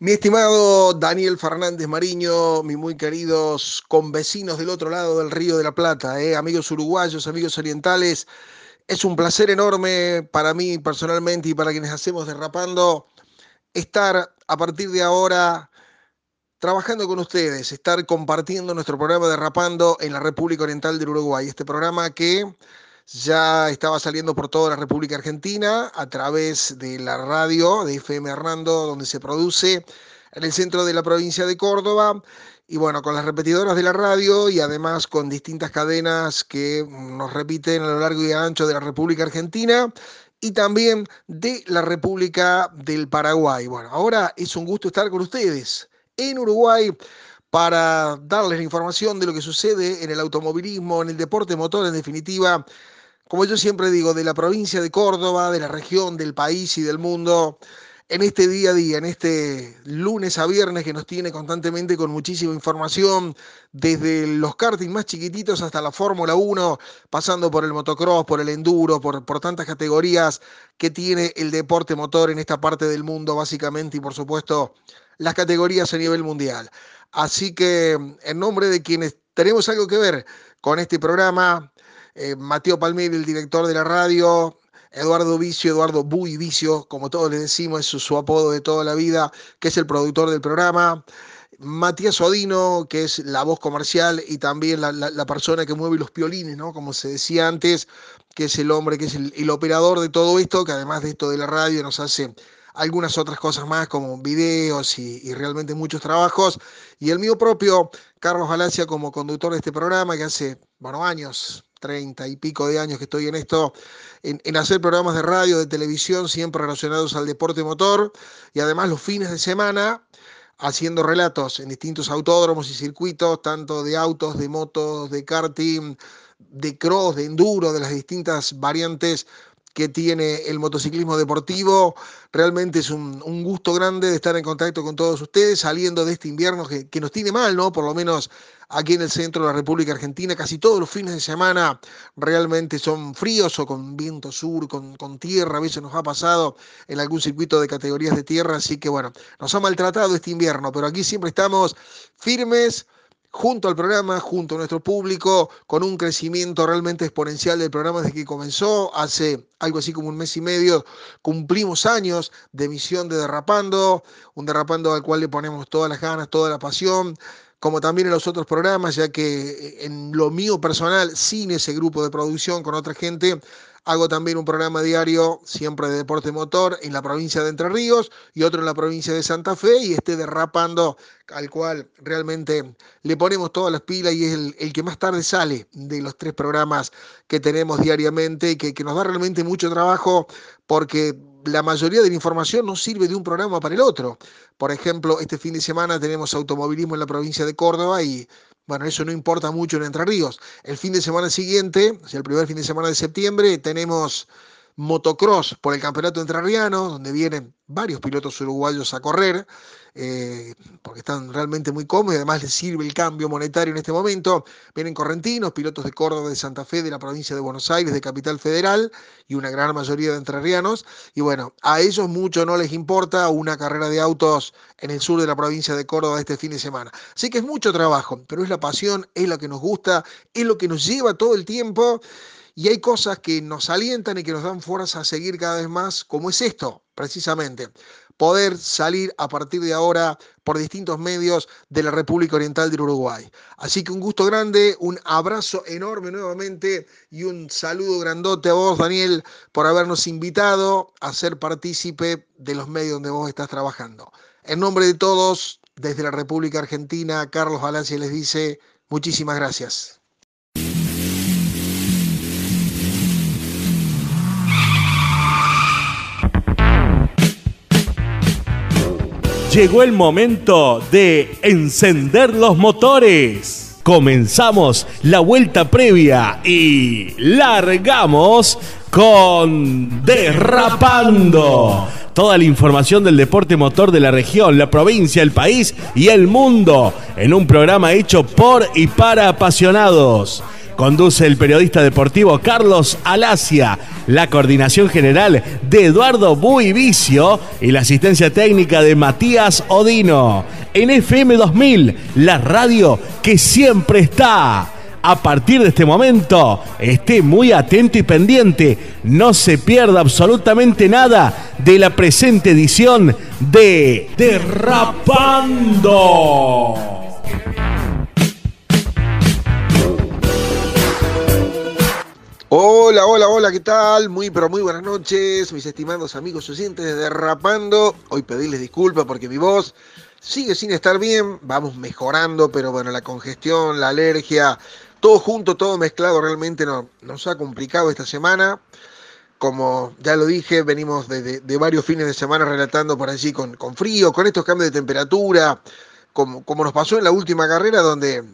Mi estimado Daniel Fernández Mariño, mis muy queridos convecinos del otro lado del Río de la Plata, eh, amigos uruguayos, amigos orientales, es un placer enorme para mí personalmente y para quienes hacemos Derrapando estar a partir de ahora trabajando con ustedes, estar compartiendo nuestro programa Derrapando en la República Oriental del Uruguay. Este programa que ya estaba saliendo por toda la República Argentina a través de la radio de FM Hernando, donde se produce en el centro de la provincia de Córdoba. Y bueno, con las repetidoras de la radio y además con distintas cadenas que nos repiten a lo largo y ancho de la República Argentina y también de la República del Paraguay. Bueno, ahora es un gusto estar con ustedes en Uruguay para darles la información de lo que sucede en el automovilismo, en el deporte motor en definitiva, como yo siempre digo, de la provincia de Córdoba, de la región, del país y del mundo, en este día a día, en este lunes a viernes que nos tiene constantemente con muchísima información, desde los karting más chiquititos hasta la Fórmula 1, pasando por el motocross, por el enduro, por, por tantas categorías que tiene el deporte motor en esta parte del mundo, básicamente, y por supuesto las categorías a nivel mundial. Así que en nombre de quienes tenemos algo que ver con este programa, eh, Mateo Palmieri, el director de la radio, Eduardo Vicio, Eduardo Buy Vicio, como todos le decimos, es su, apodo de toda la vida, que es el productor del programa. Matías Odino, que es la voz comercial y también la, persona que mueve los piolines, ¿no? Como se decía antes, que es el hombre, que es el, operador de todo esto, que además de esto de la radio nos hace algunas otras cosas más como videos y, y, realmente muchos trabajos. Y el mío propio, Carlos Galacia, como conductor de este programa, que hace, bueno, años, treinta y pico de años que estoy en esto, en, hacer programas de radio, de televisión, siempre relacionados al deporte motor y además los fines de semana haciendo relatos en distintos autódromos y circuitos, tanto de autos, de motos, de karting, de cross, de enduro, de las distintas variantes que tiene el motociclismo deportivo. Realmente es un, gusto grande de estar en contacto con todos ustedes, saliendo de este invierno que, nos tiene mal, ¿no? Por lo menos aquí en el centro de la República Argentina, casi todos los fines de semana realmente son fríos o con viento sur, con, con tierra, a veces nos ha pasado en algún circuito de categorías de tierra, así que bueno, nos ha maltratado este invierno, pero aquí siempre estamos firmes junto al programa, junto a nuestro público, con un crecimiento realmente exponencial del programa desde que comenzó, hace algo así como un mes y medio, cumplimos años de emisión de Derrapando, un Derrapando al cual le ponemos todas las ganas, toda la pasión, como también en los otros programas, ya que eh, en lo mío personal, sin ese grupo de producción con otra gente, Hago también un programa diario, siempre de deporte motor, en la provincia de Entre Ríos y otro en la provincia de Santa Fe y este derrapando, al cual realmente le ponemos todas las pilas y es el, que más tarde sale de los tres programas que tenemos diariamente y que, que nos da realmente mucho trabajo porque la mayoría de la información no sirve de un programa para el otro. Por ejemplo, este fin de semana tenemos automovilismo en la provincia de Córdoba y bueno, eso no importa mucho en Entre Ríos. El fin de semana siguiente, o sea, el primer fin de semana de septiembre, tenemos motocross por el campeonato entrerriano, donde vienen varios pilotos uruguayos a correr, eh, porque están realmente muy cómodos y además les sirve el cambio monetario en este momento. Vienen correntinos, pilotos de Córdoba, de Santa Fe, de la provincia de Buenos Aires, de Capital Federal y una gran mayoría de entrerrianos. Y bueno, a ellos mucho no les importa una carrera de autos en el sur de la provincia de Córdoba este fin de semana. Así que es mucho trabajo, pero es la pasión, es lo que nos gusta, es lo que nos lleva todo el tiempo. Y hay cosas que nos alientan y que nos dan fuerza a seguir cada vez más, como es esto, precisamente. Poder salir a partir de ahora por distintos medios de la República Oriental del Uruguay. Así que un gusto grande, un abrazo enorme nuevamente y un saludo grandote a vos, Daniel, por habernos invitado a ser partícipe de los medios donde vos estás trabajando. En nombre de todos, desde la República Argentina, Carlos Valencia les dice muchísimas gracias. Llegó el momento de encender los motores. Comenzamos la vuelta previa y largamos con Derrapando. Toda la información del deporte motor de la región, la provincia, el país y el mundo en un programa hecho por y para apasionados Conduce el periodista deportivo Carlos Alasia, la coordinación general de Eduardo Buivicio y la asistencia técnica de Matías Odino. En FM 2000, la radio que siempre está. A partir de este momento, esté muy atento y pendiente. No se pierda absolutamente nada de la presente edición de Derrapando. Hola, hola, hola, ¿qué tal? Muy, pero muy buenas noches, mis estimados amigos oyentes de Derrapando. Hoy pedirles disculpas porque mi voz sigue sin estar bien, vamos mejorando, pero bueno, la congestión, la alergia, todo junto, todo mezclado, realmente nos ha complicado esta semana. Como ya lo dije, venimos de, varios fines de semana relatando por allí con, frío, con estos cambios de temperatura, como nos pasó en la última carrera donde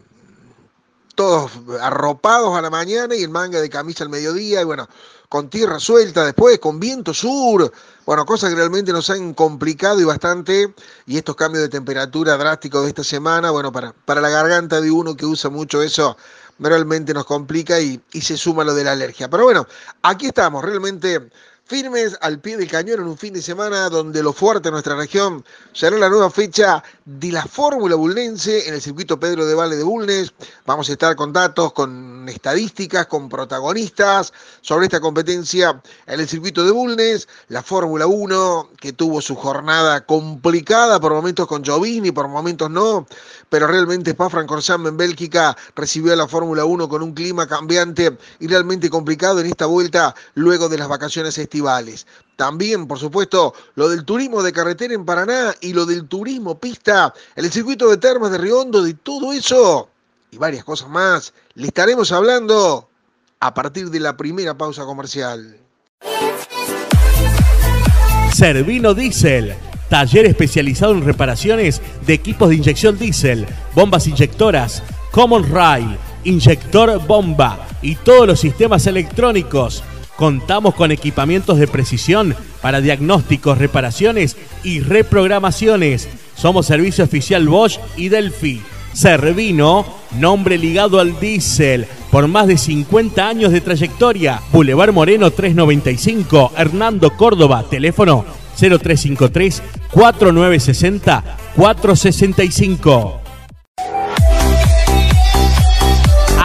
todos arropados a la mañana y el manga de camisa al mediodía, y bueno, con tierra suelta después, con viento sur, bueno, cosas que realmente nos han complicado y bastante, y estos cambios de temperatura drásticos de esta semana, bueno, para, para la garganta de uno que usa mucho eso, realmente nos complica y, y se suma lo de la alergia. Pero bueno, aquí estamos, realmente firmes al pie del cañón en un fin de semana donde lo fuerte de nuestra región será la nueva fecha de la Fórmula Bulnense en el circuito Pedro de Valle de Bulnes. Vamos a estar con datos, con estadísticas, con protagonistas sobre esta competencia en el circuito de Bulnes. La Fórmula 1 que tuvo su jornada complicada por momentos con Giovini, por momentos no, pero realmente Spa-Francorchamps en Bélgica recibió la Fórmula 1 con un clima cambiante y realmente complicado en esta vuelta luego de las vacaciones también, por supuesto, lo del turismo de carretera en Paraná y lo del turismo pista el circuito de termas de Riondo, de todo eso y varias cosas más, le estaremos hablando a partir de la primera pausa comercial. Servino Diesel, taller especializado en reparaciones de equipos de inyección diésel, bombas inyectoras, Common Rail, inyector bomba y todos los sistemas electrónicos Contamos con equipamientos de precisión para diagnósticos, reparaciones y reprogramaciones. Somos servicio oficial Bosch y Delphi. Servino, nombre ligado al diésel, por más de 50 años de trayectoria. Boulevard Moreno 395, Hernando Córdoba, teléfono 0353 4960 465.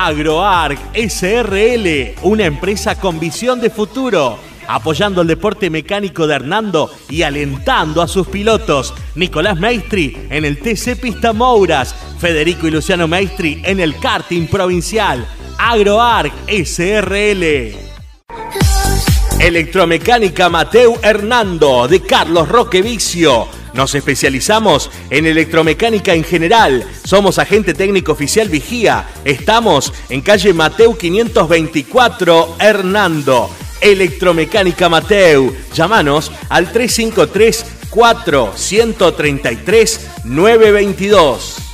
AgroArc SRL, una empresa con visión de futuro, apoyando el deporte mecánico de Hernando y alentando a sus pilotos. Nicolás Maestri en el TC Pista Mouras, Federico y Luciano Maestri en el karting provincial. AgroArc SRL. Electromecánica Mateu Hernando de Carlos Roque Vicio nos especializamos en electromecánica en general. Somos agente técnico oficial Vigía. Estamos en calle Mateu 524, Hernando. Electromecánica Mateu. Llámanos al 353 433 922.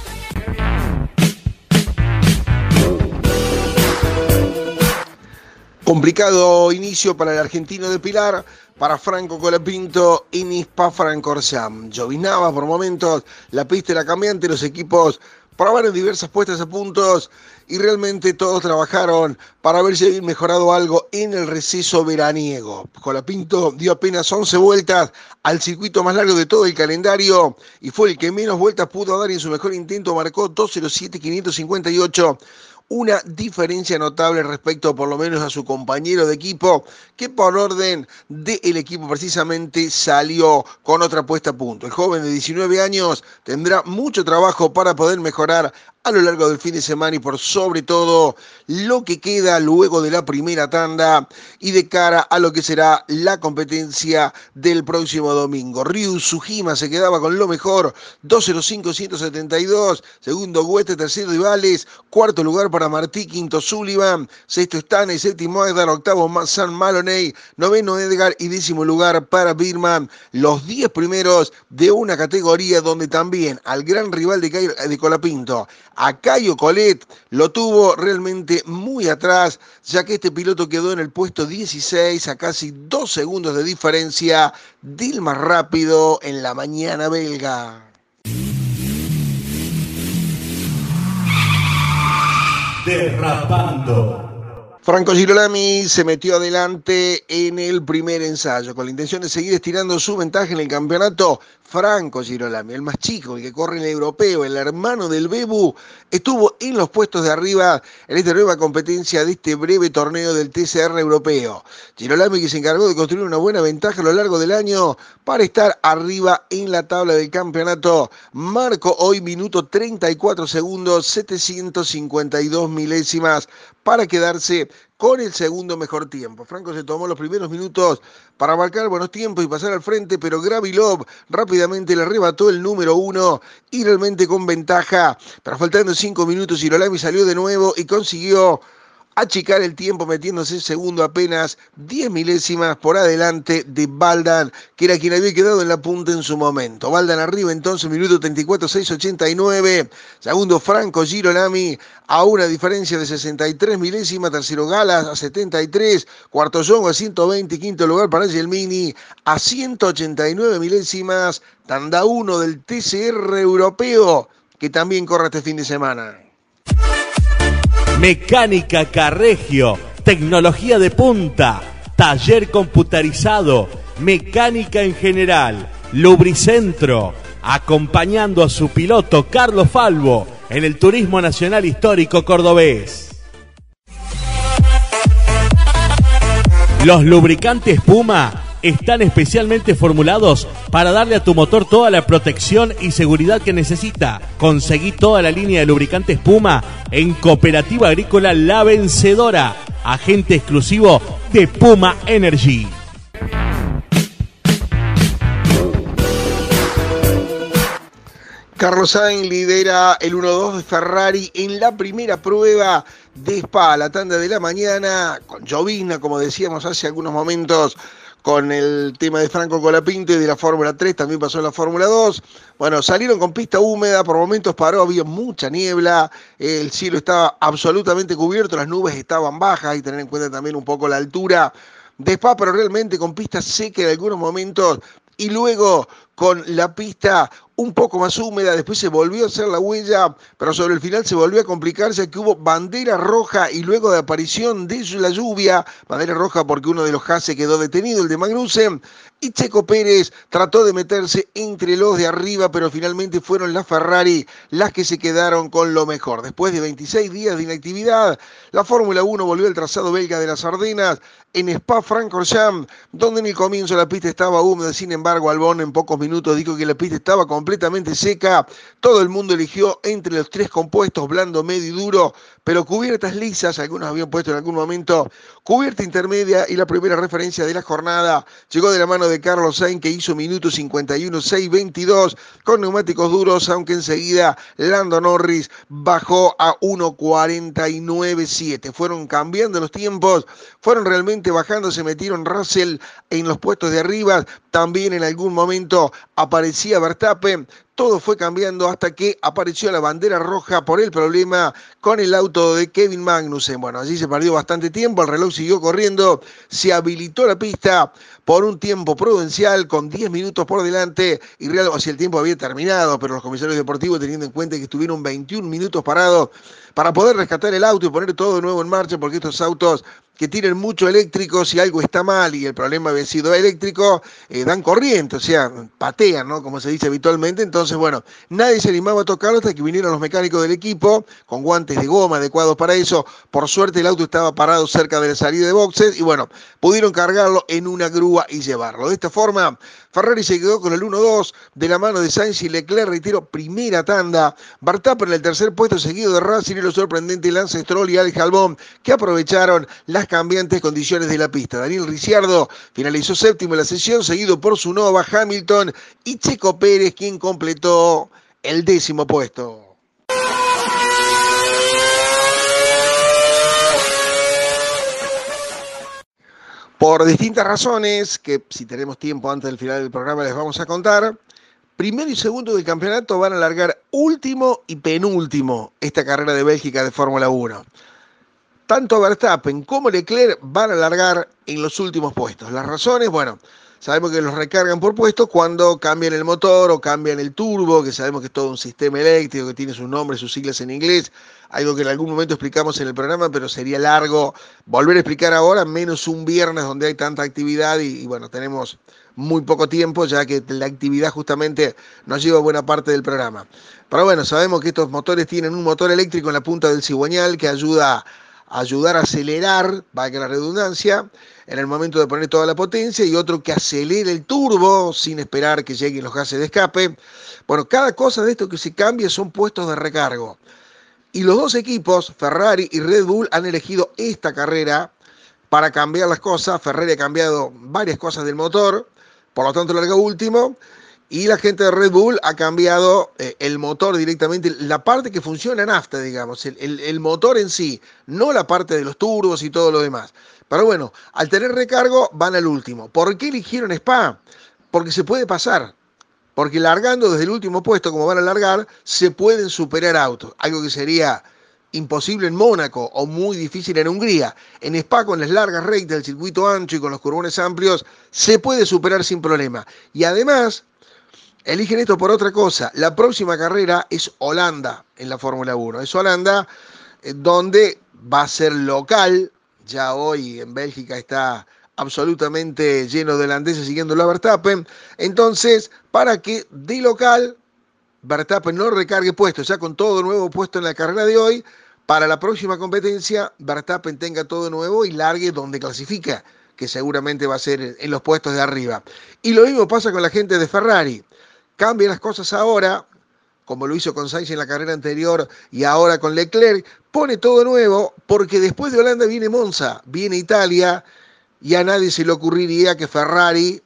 Complicado inicio para el argentino de Pilar para Franco Colapinto y Nispa Francorcham. Llovinaba por momentos, la pista era cambiante, los equipos probaron diversas puestas a puntos y realmente todos trabajaron para ver si había mejorado algo en el receso veraniego. Colapinto dio apenas 11 vueltas al circuito más largo de todo el calendario y fue el que menos vueltas pudo dar y en su mejor intento marcó 2.07.558 una diferencia notable respecto por lo menos a su compañero de equipo, que por orden del equipo precisamente salió con otra puesta a punto. El joven de 19 años tendrá mucho trabajo para poder mejorar a lo largo del fin de semana y por sobre todo lo que queda luego de la primera tanda y de cara a lo que será la competencia del próximo domingo. Ryu Sujima se quedaba con lo mejor, 205-172, segundo Huete, tercero Vales, cuarto lugar Martí, quinto Sullivan, sexto y séptimo Edgar, octavo San Maloney, noveno Edgar. Y décimo lugar para Birman, los diez primeros de una categoría donde también al gran rival de, de Colapinto, a Cayo Colet lo tuvo realmente muy atrás, ya que este piloto quedó en el puesto 16 a casi dos segundos de diferencia. Del más rápido en la mañana belga. Derrapando. Franco Girolami se metió adelante en el primer ensayo con la intención de seguir estirando su ventaja en el campeonato. Franco Girolami, el más chico, el que corre en el europeo, el hermano del Bebu, estuvo en los puestos de arriba en esta nueva competencia de este breve torneo del TCR europeo. Girolami que se encargó de construir una buena ventaja a lo largo del año para estar arriba en la tabla del campeonato. Marco hoy minuto 34 segundos, 752 milésimas para quedarse con el segundo mejor tiempo. Franco se tomó los primeros minutos para marcar buenos tiempos y pasar al frente, pero Gravilov rápidamente le arrebató el número uno y realmente con ventaja. Pero faltando cinco minutos, Irolami salió de nuevo y consiguió achicar el tiempo metiéndose segundo apenas 10 milésimas por adelante de Baldan, que era quien había quedado en la punta en su momento. Baldan arriba entonces, minuto 34, 6.89. Segundo Franco Girolami a una diferencia de 63 milésimas. Tercero Galas a 73. Cuarto Jongo a 120. Quinto lugar para Gelmini a 189 milésimas. Tanda 1 del TCR europeo que también corre este fin de semana. Mecánica Carregio, tecnología de punta, taller computarizado, mecánica en general, lubricentro, acompañando a su piloto Carlos Falvo en el Turismo Nacional Histórico Cordobés. Los lubricantes Puma están especialmente formulados para darle a tu motor toda la protección y seguridad que necesita. Conseguí toda la línea de lubricantes Puma en Cooperativa Agrícola La Vencedora, agente exclusivo de Puma Energy. Carlos Sainz lidera el 1-2 de Ferrari en la primera prueba de Spa, la tanda de la mañana, con Jovina, como decíamos hace algunos momentos, con el tema de Franco Colapinto y de la Fórmula 3, también pasó en la Fórmula 2. Bueno, salieron con pista húmeda, por momentos paró, había mucha niebla, el cielo estaba absolutamente cubierto, las nubes estaban bajas y tener en cuenta también un poco la altura de Spa, pero realmente con pista seca en algunos momentos y luego con la pista un poco más húmeda, después se volvió a hacer la huella, pero sobre el final se volvió a complicarse que hubo bandera roja y luego de aparición de la lluvia, bandera roja porque uno de los Hasse quedó detenido, el de Magnussen, y Checo Pérez trató de meterse entre los de arriba, pero finalmente fueron las Ferrari las que se quedaron con lo mejor. Después de 26 días de inactividad, la Fórmula 1 volvió al trazado belga de las Ardenas en Spa-Francorchamps, donde en el comienzo la pista estaba húmeda, sin embargo Albon en pocos minutos dijo que la pista estaba completamente seca, todo el mundo eligió entre los tres compuestos, blando, medio y duro, pero cubiertas lisas, algunos habían puesto en algún momento cubierta intermedia y la primera referencia de la jornada llegó de la mano de Carlos Sainz que hizo minuto 51 6.22 con neumáticos duros, aunque enseguida Lando Norris bajó a 1.49.7. Fueron cambiando los tiempos, fueron realmente bajando, se metieron Russell en los puestos de arriba, también en algún momento aparecía Verstappen, todo fue cambiando hasta que apareció la bandera roja por el problema con el auto de Kevin Magnussen. Bueno, allí se perdió bastante tiempo, el reloj siguió corriendo, se habilitó la pista por un tiempo prudencial con 10 minutos por delante y real, o sea, el tiempo había terminado, pero los comisarios deportivos teniendo en cuenta que estuvieron 21 minutos parados para poder rescatar el auto y poner todo de nuevo en marcha, porque estos autos que tienen mucho eléctrico, si algo está mal y el problema había sido eléctrico, eh, dan corriente, o sea, patean, ¿no? Como se dice habitualmente. Entonces, bueno, nadie se animaba a tocarlo hasta que vinieron los mecánicos del equipo con guantes de goma adecuados para eso. Por suerte el auto estaba parado cerca de la salida de boxes y bueno, pudieron cargarlo en una grúa y llevarlo. De esta forma, Ferrari se quedó con el 1-2 de la mano de Sainz y Leclerc, reitero, primera tanda. Bartapper en el tercer puesto seguido de Racing y lo sorprendente Lance Stroll y Alex Albon que aprovecharon las cambiantes condiciones de la pista. Daniel Ricciardo finalizó séptimo en la sesión, seguido por su nova Hamilton y Checo Pérez, quien completó el décimo puesto. Por distintas razones, que si tenemos tiempo antes del final del programa les vamos a contar, primero y segundo del campeonato van a largar último y penúltimo esta carrera de Bélgica de Fórmula 1 tanto Verstappen como Leclerc van a largar en los últimos puestos. Las razones, bueno, sabemos que los recargan por puesto cuando cambian el motor o cambian el turbo, que sabemos que es todo un sistema eléctrico que tiene sus nombres, sus siglas en inglés, algo que en algún momento explicamos en el programa, pero sería largo volver a explicar ahora, menos un viernes donde hay tanta actividad y, bueno, tenemos muy poco tiempo, ya que la actividad justamente nos lleva buena parte del programa. Pero bueno, sabemos que estos motores tienen un motor eléctrico en la punta del cigüeñal que ayuda a ayudar a acelerar, va que la redundancia, en el momento de poner toda la potencia, y otro que acelere el turbo sin esperar que lleguen los gases de escape. Bueno, cada cosa de esto que se cambia son puestos de recargo. Y los dos equipos, Ferrari y Red Bull, han elegido esta carrera para cambiar las cosas. Ferrari ha cambiado varias cosas del motor por lo tanto larga último. Y la gente de Red Bull ha cambiado eh, el motor directamente, la parte que funciona en nafta, digamos, el, el, motor en sí, no la parte de los turbos y todo lo demás. Pero bueno, al tener recargo van al último. ¿Por qué eligieron Spa? Porque se puede pasar. Porque largando desde el último puesto, como van a largar, se pueden superar autos. Algo que sería imposible en Mónaco o muy difícil en Hungría. En Spa, con las largas rectas, el circuito ancho y con los curbones amplios, se puede superar sin problema. Y además, eligen esto por otra cosa. La próxima carrera es Holanda en la Fórmula 1. Es Holanda eh, donde va a ser local. Ya hoy en Bélgica está absolutamente lleno de holandeses siguiendo la Verstappen. Entonces, para que de local Verstappen no recargue puestos, ya con todo nuevo puesto en la carrera de hoy, para la próxima competencia Verstappen tenga todo nuevo y largue donde clasifica, que seguramente va a ser en los puestos de arriba. Y lo mismo pasa con la gente de Ferrari. Cambia las cosas ahora, como lo hizo con Sainz en la carrera anterior y ahora con Leclerc, pone todo nuevo porque después de Holanda viene Monza, viene Italia y a nadie se le ocurriría que Ferrari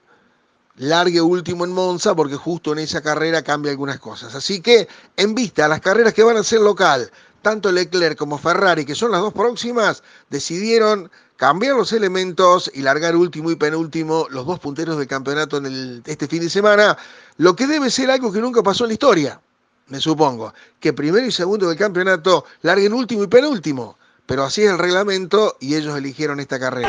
largue último en Monza porque justo en esa carrera cambia algunas cosas. Así que en vista a las carreras que van a ser local, tanto Leclerc como Ferrari, que son las dos próximas, decidieron cambiar los elementos y largar último y penúltimo los dos punteros del campeonato en el, este fin de semana, lo que debe ser algo que nunca pasó en la historia, me supongo, que primero y segundo del campeonato larguen último y penúltimo, pero así es el reglamento y ellos eligieron esta carrera.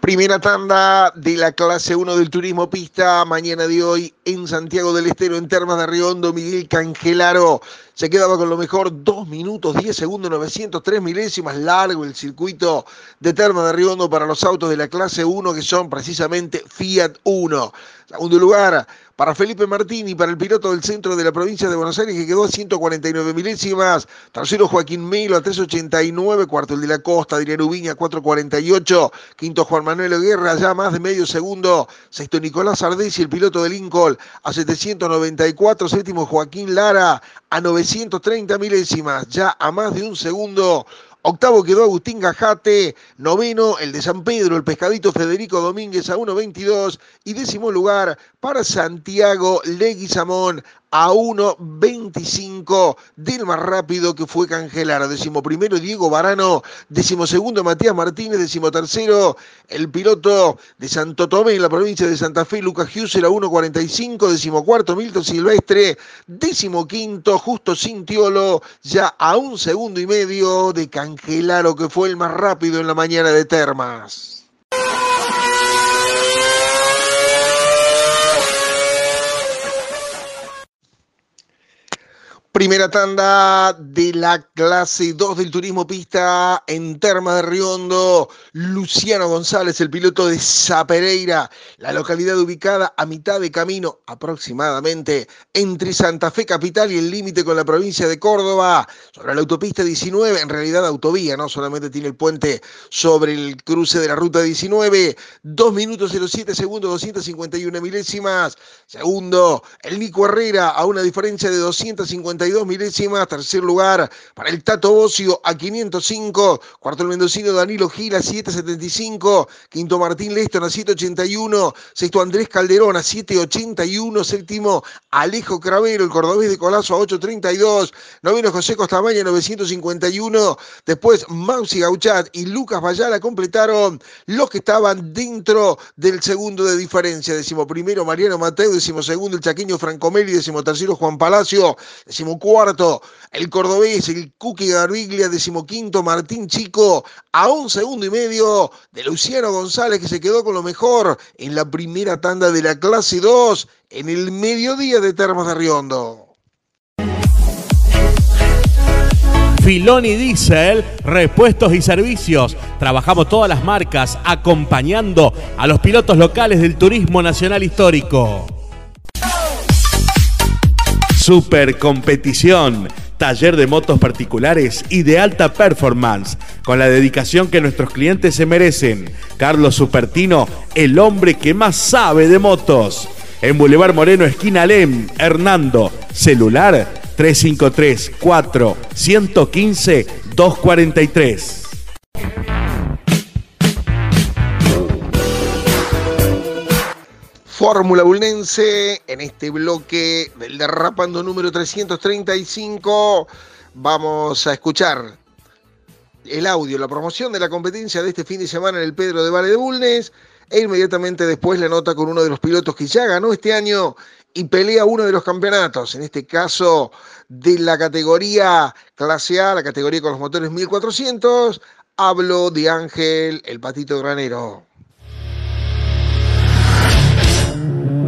Primera tanda de la clase 1 del turismo pista, mañana de hoy en Santiago del Estero, en Termas de Riondo, Miguel Cangelaro se quedaba con lo mejor, 2 minutos, 10 segundos, 903 milésimas, largo el circuito de Termas de Riondo para los autos de la clase 1, que son precisamente Fiat 1. Segundo lugar, para Felipe Martini, para el piloto del centro de la provincia de Buenos Aires, que quedó a 149 milésimas. Tercero, Joaquín Melo a 389. Cuarto, el de la Costa, Adrián Ubiña, 448. Quinto, Juan Manuel Guerra, ya más de medio segundo. Sexto, Nicolás Ardesi, el piloto de Lincoln, a 794. Séptimo, Joaquín Lara, a 930 milésimas, ya a más de un segundo. Octavo quedó Agustín Gajate, noveno el de San Pedro, el pescadito Federico Domínguez a 1.22 y décimo lugar para Santiago Leguizamón a 1.25 del más rápido que fue Cangelar. Décimo primero Diego Barano, décimo segundo Matías Martínez, décimo tercero el piloto de Santo Tomé en la provincia de Santa Fe, Lucas Husser a 1.45, décimo cuarto Milton Silvestre, décimo quinto Justo Cintiolo, ya a un segundo y medio de Cangelaro que fue el más rápido en la mañana de Termas. Primera tanda de la clase 2 del turismo pista en Terma de Riondo. Luciano González, el piloto de Zapereira, la localidad ubicada a mitad de camino aproximadamente entre Santa Fe Capital y el límite con la provincia de Córdoba. Sobre la autopista 19, en realidad autovía, no solamente tiene el puente sobre el cruce de la ruta 19. 2 minutos 07 segundos, 251 milésimas. Segundo, el Nico Herrera a una diferencia de 250 milésimas. Tercer lugar para el Tato Bocio a 505. Cuarto el mendocino Danilo Gil a 775. Quinto Martín Leston a 781. Sexto Andrés Calderón a 781. Séptimo Alejo Cravero, el cordobés de Colazo a 832. Noveno José Costamaña 951. Después Mausi Gauchat y Lucas Bayala completaron los que estaban dentro del segundo de diferencia. Decimo primero Mariano Mateo, decimo segundo el chaqueño Francomelli, decimo tercero Juan Palacio, decimo decimocuarto. El cordobés, el Cookie Garbiglia, decimoquinto. Martín Chico a un segundo y medio de Luciano González, que se quedó con lo mejor en la primera tanda de la clase 2 en el mediodía de Termas de Riondo. Filoni Diesel, repuestos y servicios. Trabajamos todas las marcas acompañando a los pilotos locales del turismo nacional histórico. Super competición. Taller de motos particulares y de alta performance, con la dedicación que nuestros clientes se merecen. Carlos Supertino, el hombre que más sabe de motos. En Boulevard Moreno, esquina Lem, Hernando. Celular 353 4 115 243. Fórmula Bulnense en este bloque del derrapando número 335. Vamos a escuchar el audio, la promoción de la competencia de este fin de semana en el Pedro de Valle de Bulnes e inmediatamente después la nota con uno de los pilotos que ya ganó este año y pelea uno de los campeonatos, en este caso de la categoría clase A, la categoría con los motores 1400. Hablo de Ángel, el patito granero.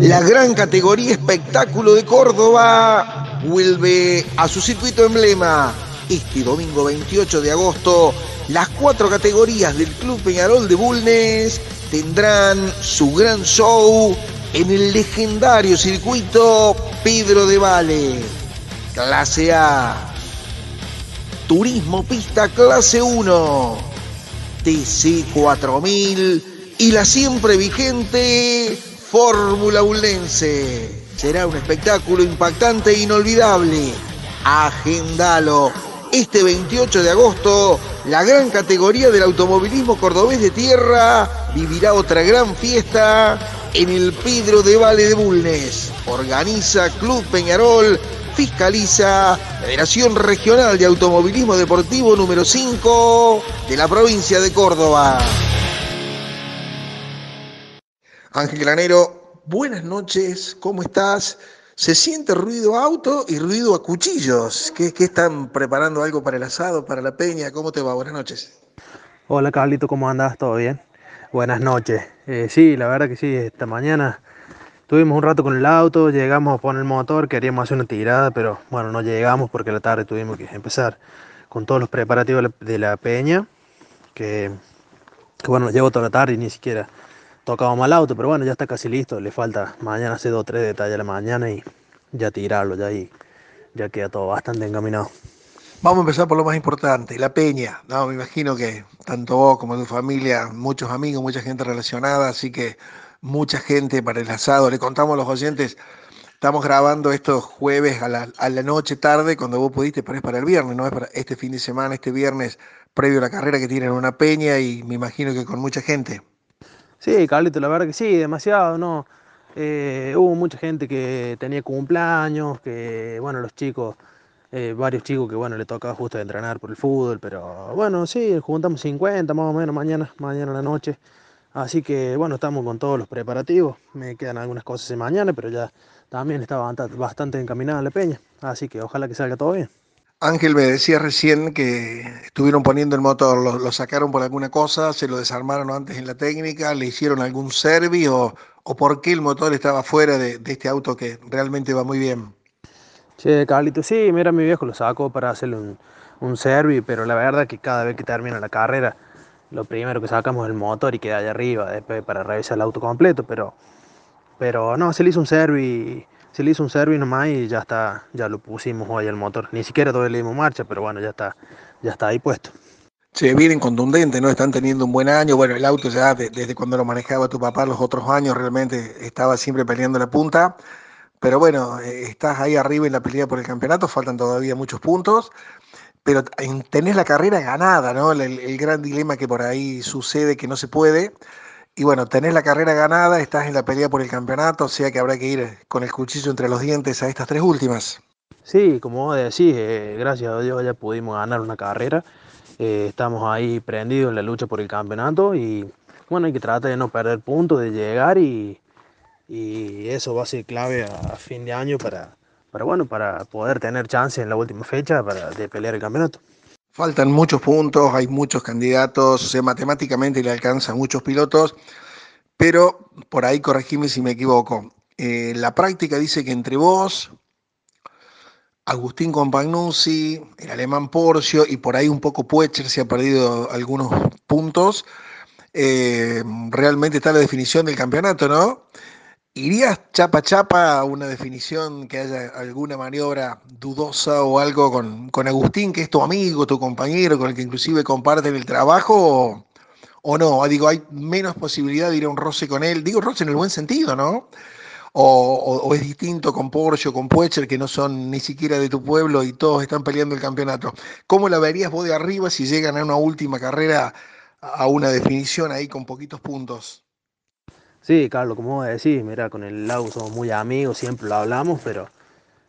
La gran categoría espectáculo de Córdoba vuelve a su circuito emblema. Este domingo 28 de agosto, las cuatro categorías del Club Peñarol de Bulnes tendrán su gran show en el legendario circuito Pedro de Vale. Clase A. Turismo Pista Clase 1. TC 4000 y la siempre vigente Fórmula Ulense. Será un espectáculo impactante e inolvidable. Agendalo. Este 28 de agosto, la gran categoría del automovilismo cordobés de tierra vivirá otra gran fiesta en el Pedro de Valle de Bulnes. Organiza Club Peñarol, fiscaliza Federación Regional de Automovilismo Deportivo número 5 de la provincia de Córdoba. Ángel Granero, buenas noches, ¿cómo estás? Se siente ruido auto y ruido a cuchillos. ¿Qué, ¿Qué, están preparando algo para el asado, para la peña? ¿Cómo te va? Buenas noches. Hola Carlito, ¿cómo andas? ¿Todo bien? Buenas noches. Eh, sí, la verdad que sí, esta mañana tuvimos un rato con el auto, llegamos a poner el motor, queríamos hacer una tirada, pero bueno, no llegamos porque la tarde tuvimos que empezar con todos los preparativos de la peña, que, que bueno, llevo toda la tarde y ni siquiera tocábamos el auto, pero bueno, ya está casi listo, le falta mañana hacer dos o tres detalles a la mañana y ya tirarlo, ya ahí ya queda todo bastante encaminado. Vamos a empezar por lo más importante, la peña. No, me imagino que tanto vos como tu familia, muchos amigos, mucha gente relacionada, así que mucha gente para el asado. Le contamos a los oyentes, estamos grabando estos jueves a la, a la noche, tarde, cuando vos pudiste, pero es para el viernes, no es para este fin de semana, este viernes, previo a la carrera que tienen una peña y me imagino que con mucha gente. Sí, Carlito, la verdad que sí, demasiado, ¿no? Eh, hubo mucha gente que tenía cumpleaños, que, bueno, los chicos eh, varios chicos que bueno le tocaba justo entrenar por el fútbol, pero bueno, sí, juntamos 50 más o menos mañana, mañana a la noche. Así que bueno, estamos con todos los preparativos. Me quedan algunas cosas de mañana, pero ya también está bastante encaminada la peña. Así que ojalá que salga todo bien. Ángel me decía recién que estuvieron poniendo el motor, lo, sacaron por alguna cosa, se lo desarmaron antes en la técnica, le hicieron algún servi o, por qué el motor estaba fuera de, de este auto que realmente va muy bien. Che, Carlito, sí, mira, mi viejo lo sacó para hacerle un, un servi, pero la verdad que cada vez que termina la carrera, lo primero que sacamos es el motor y queda allá arriba, después para revisar el auto completo, pero, pero no, se le hizo un servi, se le hizo un servi nomás y ya está, ya lo pusimos hoy el motor. Ni siquiera todavía le dimos marcha, pero bueno, ya está, ya está ahí puesto. Se vienen contundentes, ¿no? Están teniendo un buen año. Bueno, el auto ya de, desde cuando lo manejaba tu papá los otros años realmente estaba siempre peleando la punta. Pero bueno, eh, estás ahí arriba en la pelea por el campeonato, faltan todavía muchos puntos, pero tenés la carrera ganada, ¿no? El, el, gran dilema que por ahí sucede que no se puede. Y bueno, tenés la carrera ganada, estás en la pelea por el campeonato, o sea que habrá que ir con el cuchillo entre los dientes a estas tres últimas. Sí, como vos decís, eh, gracias a Dios ya pudimos ganar una carrera. Eh, estamos ahí prendidos en la lucha por el campeonato y bueno, hay que tratar de no perder puntos, de llegar y, eso va a ser clave a fin de año para, para bueno, para poder tener chance en la última fecha para, de pelear el campeonato. Faltan muchos puntos, hay muchos candidatos, o sea, matemáticamente le alcanzan muchos pilotos, pero por ahí corregime si me equivoco. Eh, la práctica dice que entre vos, Agustín Compagnuzzi, el alemán Porcio y por ahí un poco Puecher se ha perdido algunos puntos. Eh, realmente está la definición del campeonato, ¿no? ¿Irías chapa chapa a una definición que haya alguna maniobra dudosa o algo con, con, Agustín, que es tu amigo, tu compañero, con el que inclusive comparten el trabajo? O, o no? Digo, hay menos posibilidad de ir a un roce con él. Digo roce en el buen sentido, ¿no? O, es distinto con Porsche o con Puecher, que no son ni siquiera de tu pueblo y todos están peleando el campeonato. ¿Cómo la verías vos de arriba si llegan a una última carrera a una definición ahí con poquitos puntos? Sí, Carlos, como vos decís, mira, con el Lau somos muy amigos, siempre lo hablamos, pero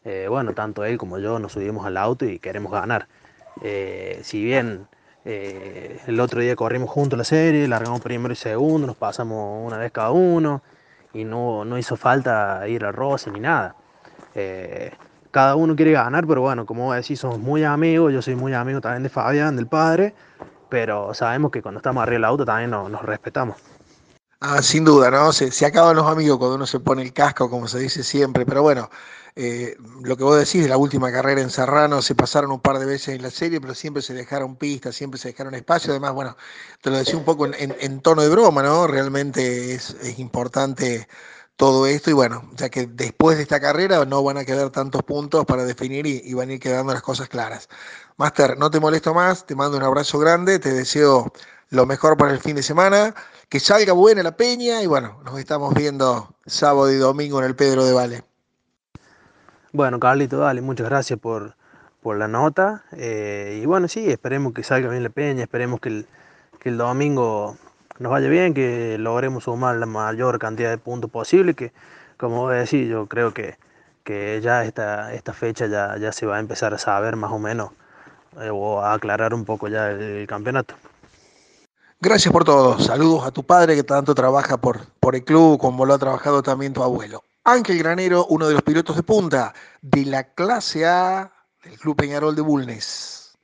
eh, bueno, tanto él como yo nos subimos al auto y queremos ganar. Eh, si bien eh, el otro día corrimos juntos la serie, largamos primero y segundo, nos pasamos una vez cada uno y no, no hizo falta ir a roce ni nada. cada uno quiere ganar, pero bueno, como vos decís, somos muy amigos, yo soy muy amigo también de Fabián, del padre, pero sabemos que cuando estamos arriba del auto también nos respetamos. Ah, sin duda, ¿no? Se, se, acaban los amigos cuando uno se pone el casco, como se dice siempre, pero bueno, eh, lo que vos decís de la última carrera en Serrano, se pasaron un par de veces en la serie, pero siempre se dejaron pistas, siempre se dejaron espacio, además, bueno, te lo decía un poco en, tono de broma, ¿no? Realmente es, importante todo esto y bueno, ya que después de esta carrera no van a quedar tantos puntos para definir y, y van a ir quedando las cosas claras. Master, no te molesto más, te mando un abrazo grande, te deseo lo mejor para el fin de semana que salga buena la peña y bueno, nos estamos viendo sábado y domingo en el Pedro de Vale. Bueno, Carlito, dale, muchas gracias por, por la nota. Eh, y bueno, sí, esperemos que salga bien la peña, esperemos que el, que el domingo nos vaya bien, que logremos sumar la mayor cantidad de puntos posible, que como voy a decir, yo creo que, que ya esta, esta fecha ya, ya se va a empezar a saber más o menos eh, o a aclarar un poco ya el campeonato. Gracias por todo. Saludos a tu padre que tanto trabaja por, por el club como lo ha trabajado también tu abuelo. Ángel Granero, uno de los pilotos de punta de la clase A del Club Peñarol de Bulnes.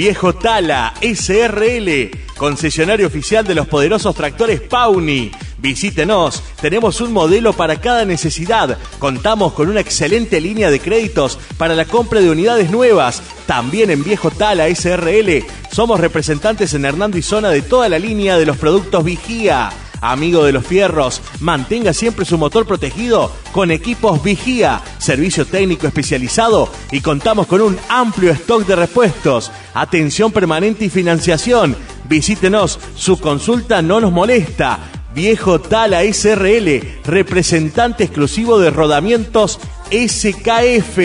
Viejo Tala SRL, concesionario oficial de los poderosos tractores Pauni. Visítenos, tenemos un modelo para cada necesidad. Contamos con una excelente línea de créditos para la compra de unidades nuevas. También en Viejo Tala SRL somos representantes en Hernando y Zona de toda la línea de los productos Vigía. Amigo de los fierros, mantenga siempre su motor protegido con equipos Vigía, servicio técnico especializado y contamos con un amplio stock de repuestos, atención permanente y financiación. Visítenos, su consulta no nos molesta. Viejo Tala SRL, representante exclusivo de rodamientos SKF.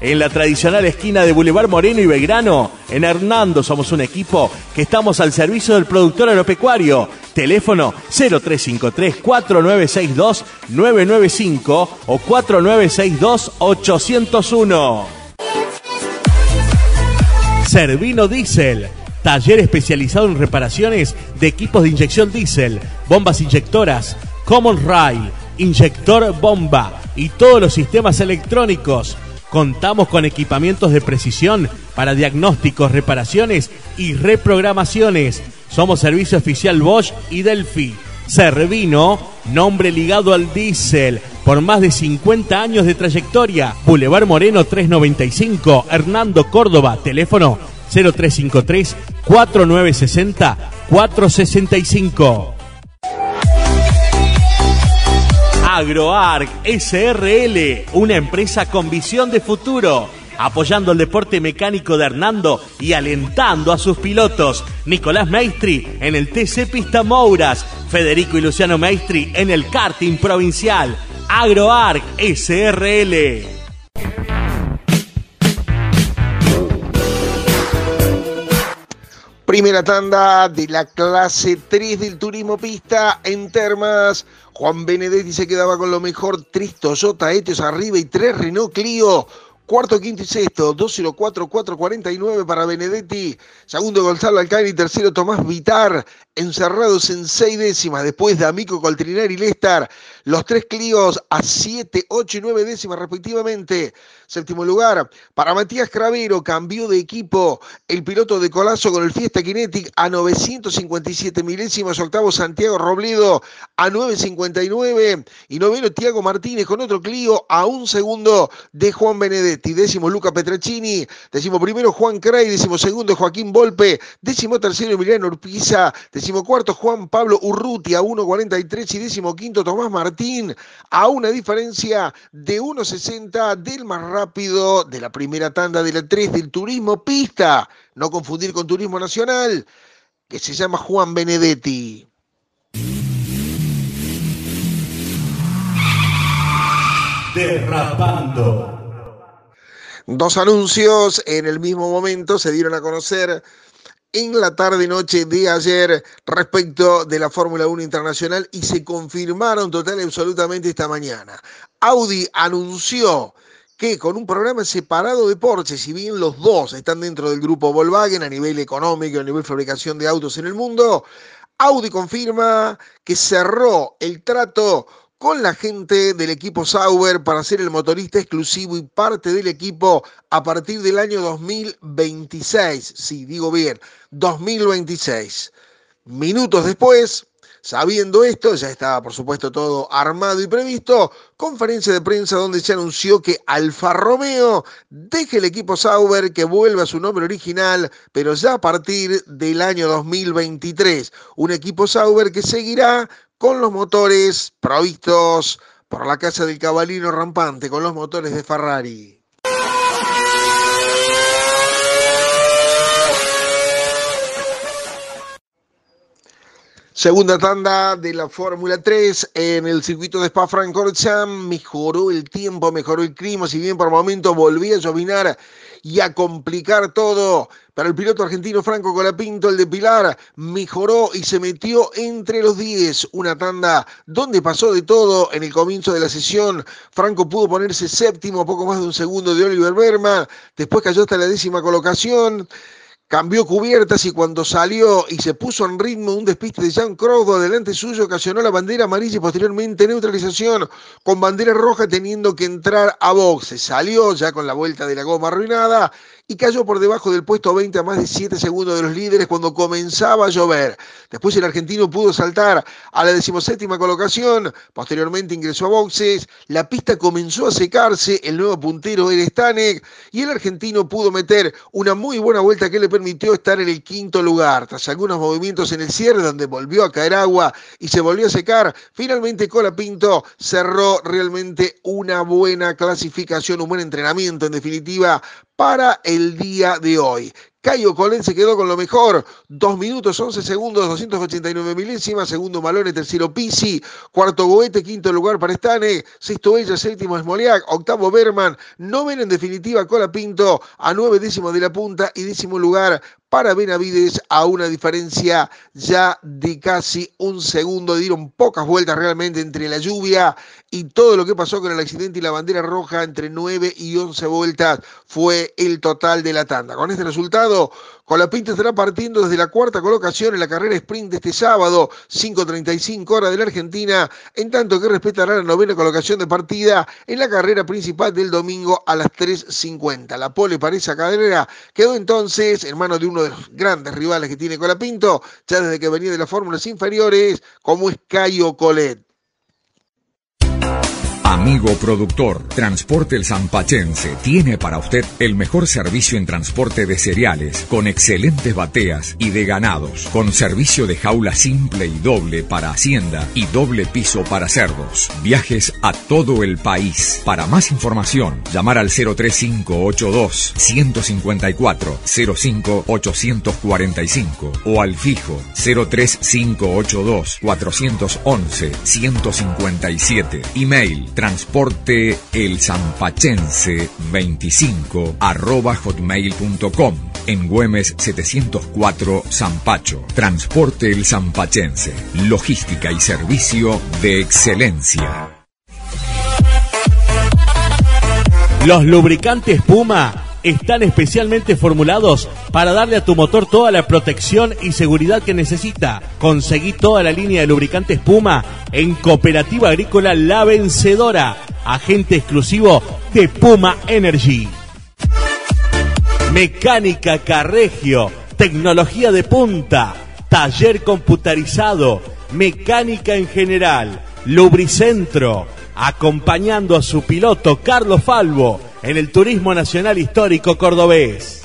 En la tradicional esquina de Boulevard Moreno y Belgrano, en Hernando somos un equipo que estamos al servicio del productor agropecuario. Teléfono 0353-4962-995 o 4962-801. Servino Diesel. Taller especializado en reparaciones de equipos de inyección diésel, bombas inyectoras, Common Rail, inyector bomba y todos los sistemas electrónicos. Contamos con equipamientos de precisión para diagnósticos, reparaciones y reprogramaciones. Somos servicio oficial Bosch y Delphi. Servino, nombre ligado al diésel, por más de 50 años de trayectoria. Boulevard Moreno 395, Hernando Córdoba, teléfono 0353 4960 465. AgroArc SRL, una empresa con visión de futuro, apoyando el deporte mecánico de Hernando y alentando a sus pilotos. Nicolás Maestri en el TC Pista Mouras, Federico y Luciano Maestri en el karting provincial. AgroArc SRL. Primera tanda de la clase 3 del turismo pista en Termas. Juan Benedetti se quedaba con lo mejor. Tres Toyota Etios arriba y tres Renault Clio. Cuarto, quinto y sexto, 204-449 para Benedetti. Segundo, Gonzalo y tercero, Tomás Vitar. Encerrados en seis décimas después de Amico Coltrinari y Lestar. Los tres Clios a 7, 8 y 9 décimas respectivamente. Séptimo lugar para Matías Cravero, cambió de equipo el piloto de Colazo con el Fiesta Kinetic a 957 milésimas. Octavo Santiago Robledo a 959 y noveno Tiago Martínez con otro Clio a un segundo de Juan Benedetti. Décimo Luca Petracini, décimo primero Juan Cray, décimo segundo Joaquín Volpe, décimo tercero Emiliano Urpiza, décimo cuarto Juan Pablo Urruti a 1.43 y décimo quinto Tomás Martín a una diferencia de 1.60 del más rápido de la primera tanda de la 3 del Turismo Pista, no confundir con Turismo Nacional, que se llama Juan Benedetti. Derrapando. Dos anuncios en el mismo momento se dieron a conocer en la tarde-noche de ayer respecto de la Fórmula 1 Internacional y se confirmaron total y absolutamente esta mañana. Audi anunció que con un programa separado de Porsche, si bien los dos están dentro del grupo Volkswagen a nivel económico, a nivel fabricación de autos en el mundo, Audi confirma que cerró el trato con la gente del equipo Sauber para ser el motorista exclusivo y parte del equipo a partir del año 2026. Sí, digo bien, 2026. Minutos después, Sabiendo esto, ya estaba por supuesto todo armado y previsto, conferencia de prensa donde se anunció que Alfa Romeo deje el equipo Sauber, que vuelva a su nombre original, pero ya a partir del año 2023. Un equipo Sauber que seguirá con los motores provistos por la casa del caballino rampante, con los motores de Ferrari. Segunda tanda de la Fórmula 3 en el circuito de Spa-Francorchamps. Mejoró el tiempo, mejoró el clima, si bien por momento volvía a llovinar y a complicar todo. Para el piloto argentino Franco Colapinto, el de Pilar, mejoró y se metió entre los 10. Una tanda donde pasó de todo en el comienzo de la sesión. Franco pudo ponerse séptimo, poco más de un segundo de Oliver Berman. Después cayó hasta la décima colocación cambió cubiertas y cuando salió y se puso en ritmo un despiste de Jean Crowdo delante suyo ocasionó la bandera amarilla y posteriormente neutralización con bandera roja teniendo que entrar a boxe. Salió ya con la vuelta de la goma arruinada y cayó por debajo del puesto 20 a más de 7 segundos de los líderes cuando comenzaba a llover. Después el argentino pudo saltar a la decimoséptima colocación, posteriormente ingresó a boxes, la pista comenzó a secarse, el nuevo puntero era Stanek y el argentino pudo meter una muy buena vuelta que le permitió estar en el quinto lugar. Tras algunos movimientos en el cierre donde volvió a caer agua y se volvió a secar, finalmente Colapinto cerró realmente una buena clasificación, un buen entrenamiento en definitiva para el día de hoy. Cayo Colén se quedó con lo mejor. Dos minutos, 11 segundos, 289 milésimas. Segundo Malone, tercero Pisi. Cuarto Goete, quinto lugar para Stane. Sexto Ella, séptimo Smoliak. Octavo Berman. Noveno en definitiva Cola Pinto. A nueve décimos de la punta y décimo lugar para Benavides a una diferencia ya de casi un segundo. Dieron pocas vueltas realmente entre la lluvia y todo lo que pasó con el accidente y la bandera roja entre 9 y 11 vueltas fue el total de la tanda. Con este resultado, Colapinto estará partiendo desde la cuarta colocación en la carrera sprint de este sábado, 5.35 horas de la Argentina, en tanto que respetará la novena colocación de partida en la carrera principal del domingo a las 3.50. La pole para esa carrera quedó entonces en manos de uno de los grandes rivales que tiene Colapinto, ya desde que venía de las fórmulas inferiores, como es Cayo Colet. Amigo productor, Transporte El Zampachense tiene para usted el mejor servicio en transporte de cereales, con excelentes bateas y de ganados, con servicio de jaula simple y doble para hacienda y doble piso para cerdos. Viajes a todo el país. Para más información, llamar al 03582 154 05845 o al fijo 03582 411 157. Email transporte el zampachense 25 arroba hotmail.com en Güemes 704 Zampacho. Transporte el zampachense. Logística y servicio de excelencia. Los lubricantes Puma están especialmente formulados para darle a tu motor toda la protección y seguridad que necesita. Conseguí toda la línea de lubricantes Puma en Cooperativa Agrícola La Vencedora, agente exclusivo de Puma Energy. Mecánica Carregio, tecnología de punta, taller computarizado, mecánica en general, lubricentro, acompañando a su piloto Carlos Falvo en el Turismo Nacional Histórico Cordobés.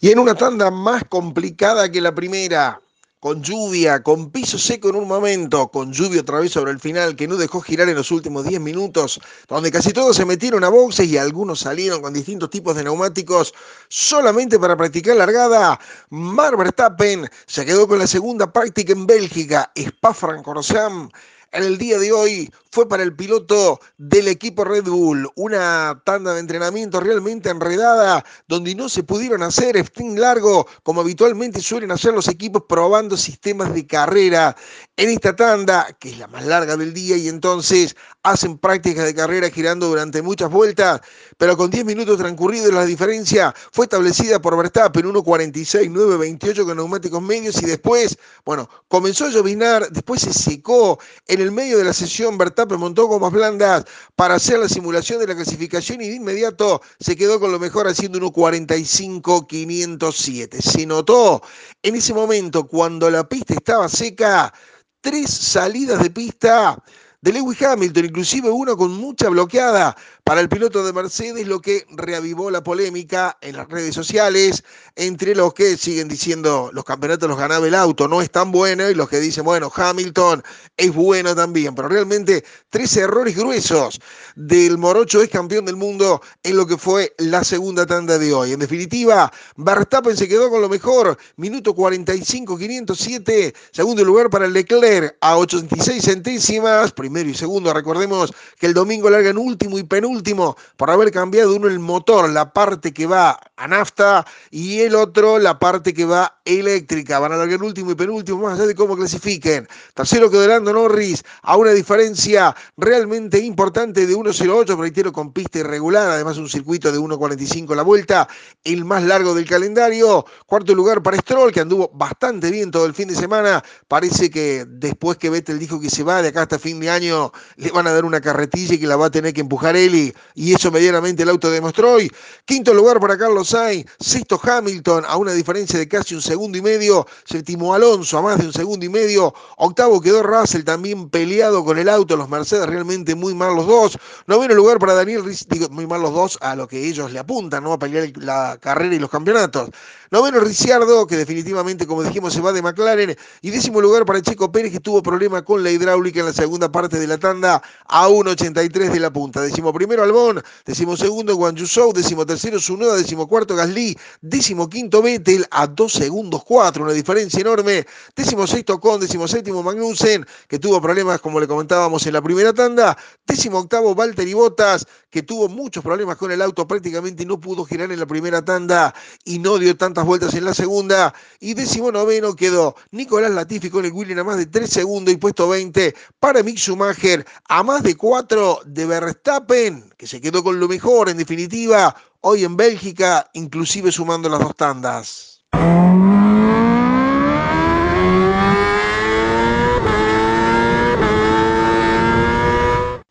Y en una tanda más complicada que la primera, con lluvia, con piso seco en un momento, con lluvia otra vez sobre el final, que no dejó girar en los últimos 10 minutos, donde casi todos se metieron a boxes y algunos salieron con distintos tipos de neumáticos solamente para practicar largada. Mar Verstappen se quedó con la segunda práctica en Bélgica, Spa-Francorchamps en el día de hoy fue para el piloto del equipo Red Bull. Una tanda de entrenamiento realmente enredada, donde no se pudieron hacer sprint largo, como habitualmente suelen hacer los equipos probando sistemas de carrera en esta tanda, que es la más larga del día, y entonces hacen prácticas de carrera girando durante muchas vueltas, pero con 10 minutos transcurridos la diferencia fue establecida por Verstappen 1.46, 9.28 con neumáticos medios y después, bueno, comenzó a llovinar, después se secó. En el medio de la sesión Verstappen montó gomas blandas para hacer la simulación de la clasificación y de inmediato se quedó con lo mejor haciendo 1.45, 507. Se notó en ese momento cuando la pista estaba seca tres salidas de pista de Lewis Hamilton, inclusive uno con mucha bloqueada para el piloto de Mercedes, lo que reavivó la polémica en las redes sociales entre los que siguen diciendo los campeonatos los ganaba el auto, no es tan bueno, y los que dicen, bueno, Hamilton es bueno también, pero realmente tres errores gruesos del Morocho es campeón del mundo en lo que fue la segunda tanda de hoy. En definitiva, Verstappen se quedó con lo mejor, minuto 45, 507, segundo lugar para el Leclerc a 86 centésimas, primero y segundo, recordemos que el domingo larga en último y penúltimo último por haber cambiado uno el motor, la parte que va a nafta y el otro la parte que va eléctrica. Van a largar último y penúltimo, más allá de cómo clasifiquen. Tercero quedó Lando Norris a una diferencia realmente importante de 1.08, reitero, con pista irregular, además un circuito de 1.45 la vuelta, el más largo del calendario. Cuarto lugar para Stroll, que anduvo bastante bien todo el fin de semana. Parece que después que Vettel dijo que se va de acá hasta fin de año, le van a dar una carretilla y que la va a tener que empujar él y, eso medianamente el auto demostró hoy. Quinto lugar para Carlos Sainz, sexto Hamilton a una diferencia de casi un segundo y medio, séptimo Alonso a más de un segundo y medio, octavo quedó Russell también peleado con el auto, los Mercedes realmente muy mal los dos, noveno lugar para Daniel digo muy mal los dos a lo que ellos le apuntan, ¿no? A pelear la carrera y los campeonatos. Noveno Ricciardo, que definitivamente, como dijimos, se va de McLaren. Y décimo lugar para Checo Pérez, que tuvo problema con la hidráulica en la segunda parte de la tanda a 1.83 de la punta. Décimo primero Albón, décimo segundo Guan décimo tercero Sunoda, décimo cuarto Gasly, décimo quinto Vettel a dos segundos cuatro, una diferencia enorme. Décimo sexto Con, décimo séptimo Magnussen, que tuvo problemas, como le comentábamos en la primera tanda. Décimo octavo Valtteri Bottas, que tuvo muchos problemas con el auto, prácticamente no pudo girar en la primera tanda y no dio tantas vueltas en la segunda. Y décimo noveno quedó Nicolás Latifi con el William a más de 3 segundos y puesto 20 para Mick Schumacher a más de 4 de Verstappen, que se quedó con lo mejor en definitiva hoy en Bélgica, inclusive sumando las dos tandas.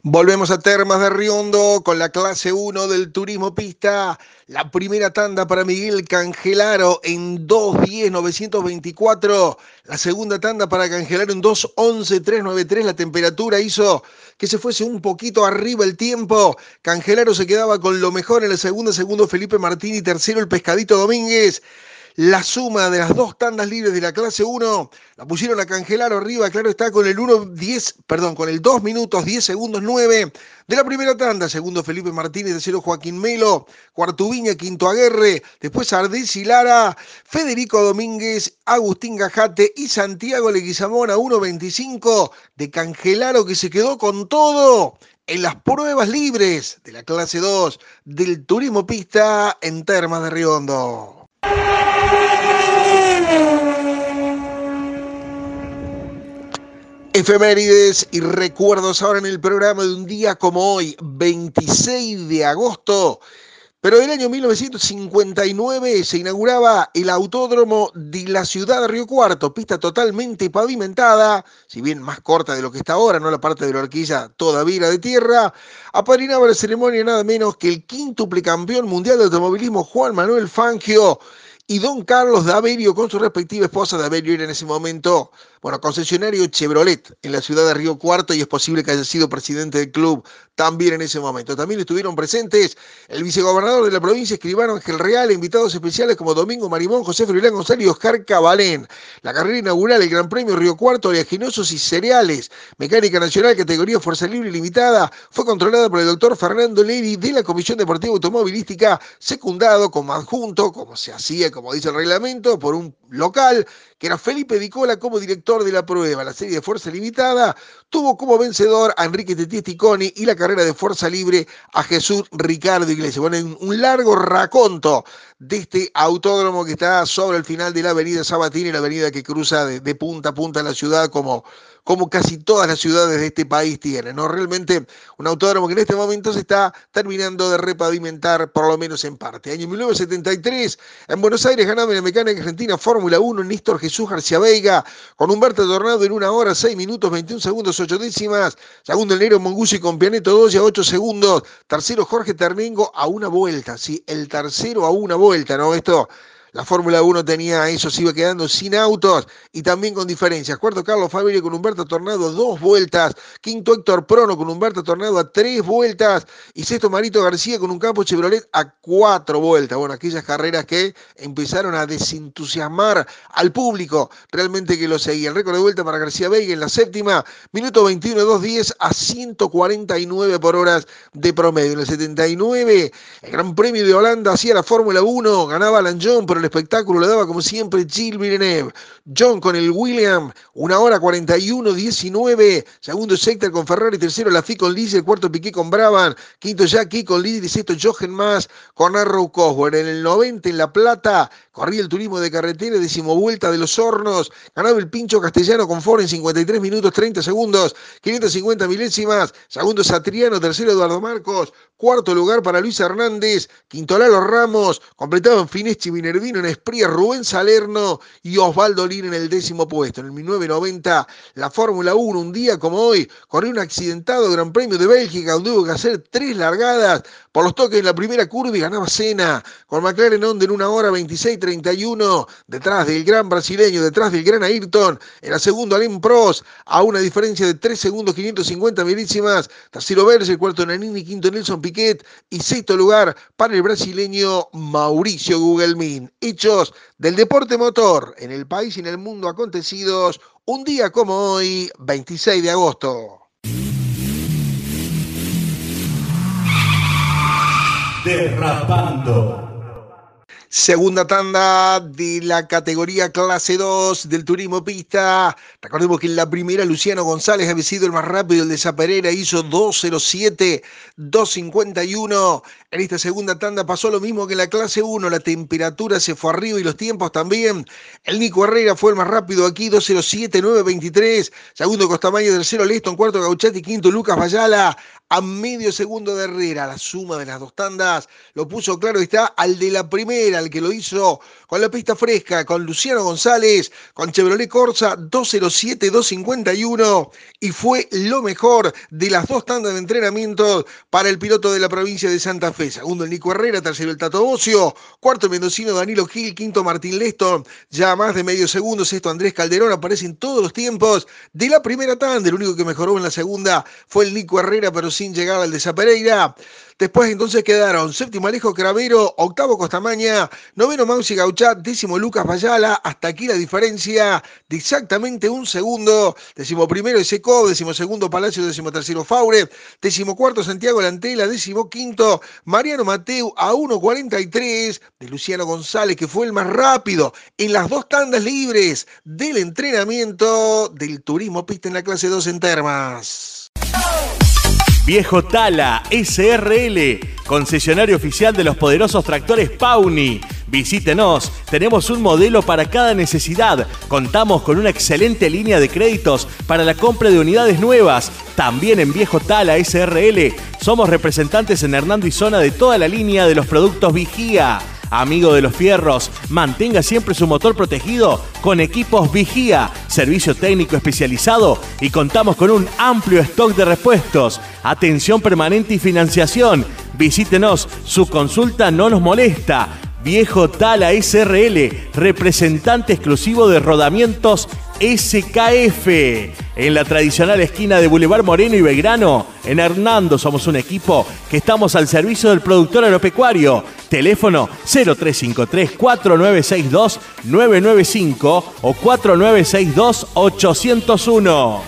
Volvemos a Termas de Riondo con la clase 1 del turismo pista. La primera tanda para Miguel Cangelaro en 2.10.924. La segunda tanda para Cangelaro en 2.11.393. La temperatura hizo que se fuese un poquito arriba el tiempo. Cangelaro se quedaba con lo mejor en la segunda, segundo Felipe Martín y tercero el Pescadito Domínguez la suma de las dos tandas libres de la clase 1. La pusieron a canjelar arriba, claro está, con el 1, 10, perdón, con el 2 minutos, 10 segundos 9 de la primera tanda. Segundo Felipe Martínez, tercero Joaquín Melo, cuarto Viña, quinto Aguerre, después Ardés y Lara, Federico Domínguez, Agustín Gajate y Santiago Leguizamón a 1.25 de Cangelaro que se quedó con todo en las pruebas libres de la clase 2 del turismo pista en Termas de Riondo. Efemérides y recuerdos ahora en el programa de un día como hoy, 26 de agosto. Pero del año 1959 se inauguraba el autódromo de la ciudad de Río Cuarto, pista totalmente pavimentada, si bien más corta de lo que está ahora, no la parte de la horquilla todavía de tierra. Apadrinaba la ceremonia nada menos que el quíntuple campeón mundial de automovilismo Juan Manuel Fangio y don Carlos Daverio con su respectiva esposa. Daverio era en ese momento bueno, concesionario Chevrolet en la ciudad de Río Cuarto y es posible que haya sido presidente del club también en ese momento. También estuvieron presentes el vicegobernador de la provincia, escribano Ángel Real, invitados especiales como Domingo Marimón, José Frilán González y Oscar Cabalén. La carrera inaugural, el Gran Premio Río Cuarto, oleaginosos y cereales, mecánica nacional, categoría Fuerza Libre Limitada, fue controlada por el doctor Fernando Leri de la Comisión Deportiva Automovilística, secundado como adjunto, como se hacía, como dice el reglamento, por un local que era Felipe Dicola como director de la prueba. La serie de Fuerza Limitada tuvo como vencedor a Enrique Tetisticoni y la carrera de Fuerza Libre a Jesús Ricardo Iglesias. Bueno, un largo raconto de este autódromo que está sobre el final de la avenida Sabatini, la avenida que cruza de, punta a punta la ciudad como como casi todas las ciudades de este país tienen. ¿no? Realmente un autódromo que en este momento se está terminando de repavimentar, por lo menos en parte. Año 1973, en Buenos Aires ganaba en la mecánica argentina Fórmula 1 Néstor Jesús García Veiga, con Humberto Tornado en una hora, 6 minutos, 21 segundos, 8 décimas. Segundo el negro Mongusi con Pianeto 2 y a 8 segundos. Tercero Jorge Terningo a una vuelta, sí, el tercero a una vuelta, ¿no? Esto la Fórmula 1 tenía eso, se iba quedando sin autos y también con diferencias. Cuarto, Carlos Fabio con Humberto Tornado, dos vueltas. Quinto, Héctor Prono con Humberto Tornado a tres vueltas. Y sexto, Marito García con un campo Chevrolet a cuatro vueltas. Bueno, aquellas carreras que empezaron a desentusiasmar al público realmente que lo seguía. El récord de vuelta para García Veiga en la séptima, minuto 21, 2.10 a 149 por horas de promedio. En el 79, el Gran Premio de Holanda hacía la Fórmula 1, ganaba Alan John, pero el espectáculo lo daba como siempre Gilles Villeneuve. John con el William, una hora 41, 19. Segundo Sector con Ferrari, tercero Lafitte con el cuarto Piqué con Brabham, quinto Jackie con Lidl sexto Jochen Más con Arrow Cosworth. En el 90 en La Plata, corría el turismo de carretera, décimo vuelta de los hornos. Ganaba el pincho castellano con Ford en 53 minutos 30 segundos, 550 milésimas. Segundo Satriano, tercero Eduardo Marcos, cuarto lugar para Luis Hernández, quinto Lalo Ramos, completaban Fineschi Minervino en Espría, Rubén Salerno y Osvaldo Lin en el décimo puesto. En el 1990, la Fórmula 1, un día como hoy, corrió un accidentado Gran Premio de Bélgica donde hubo que hacer tres largadas por los toques en la primera curva y ganaba Cena con McLaren Honda en una hora 26-31, detrás del gran brasileño, detrás del gran Ayrton, en la segunda Alain Prost, a una diferencia de 3 segundos 550 milísimas, tercero Berger, cuarto Nanini, quinto Nelson Piquet y sexto lugar para el brasileño Mauricio Gugelmin hechos del deporte motor en el país y en el mundo acontecidos un día como hoy, 26 de agosto. Derrapando. Segunda tanda de la categoría clase 2 del turismo pista. Recordemos que en la primera Luciano González había sido el más rápido, el de Zaperera hizo 2.07, 2.51. En esta segunda tanda pasó lo mismo que en la clase 1, la temperatura se fue arriba y los tiempos también. El Nico Herrera fue el más rápido aquí, 2.07, 9.23. Segundo Costamayo, tercero Leston, cuarto Gauchati, quinto Lucas Bayala a medio segundo de Herrera. La suma de las dos tandas lo puso claro, está al de la primera, el que lo hizo con la pista fresca, con Luciano González, con Chevrolet Corsa 207-251 y fue lo mejor de las dos tandas de entrenamiento para el piloto de la provincia de Santa Fe. Segundo el Nico Herrera, tercero el Tato Bocio, cuarto el mendocino Danilo Gil, quinto Martín Leston, ya más de medio segundo, sexto Andrés Calderón, aparecen todos los tiempos de la primera tanda. El único que mejoró en la segunda fue el Nico Herrera, pero sin llegar al de Zapereira. Después entonces quedaron séptimo Alejo Cravero, octavo Costamaña, noveno Mausi Gauchat, décimo Lucas Bayala. Hasta aquí la diferencia de exactamente un segundo. Décimo primero Eseco, décimo segundo Palacio, décimo tercero Faure, décimo cuarto Santiago Lantela, décimo quinto Mariano Mateu a 1.43 de Luciano González, que fue el más rápido en las dos tandas libres del entrenamiento del turismo pista en la clase 2 en Termas. Viejo Tala SRL, concesionario oficial de los poderosos tractores Pauni. Visítenos, tenemos un modelo para cada necesidad. Contamos con una excelente línea de créditos para la compra de unidades nuevas. También en Viejo Tala SRL somos representantes en Hernando y Zona de toda la línea de los productos Vigía. Amigo de los fierros, mantenga siempre su motor protegido con equipos Vigía, servicio técnico especializado y contamos con un amplio stock de repuestos, atención permanente y financiación. Visítenos, su consulta no nos molesta. Viejo Tala SRL, representante exclusivo de rodamientos SKF. En la tradicional esquina de Boulevard Moreno y Belgrano, en Hernando somos un equipo que estamos al servicio del productor agropecuario. Teléfono 0353-4962-995 o 4962-801.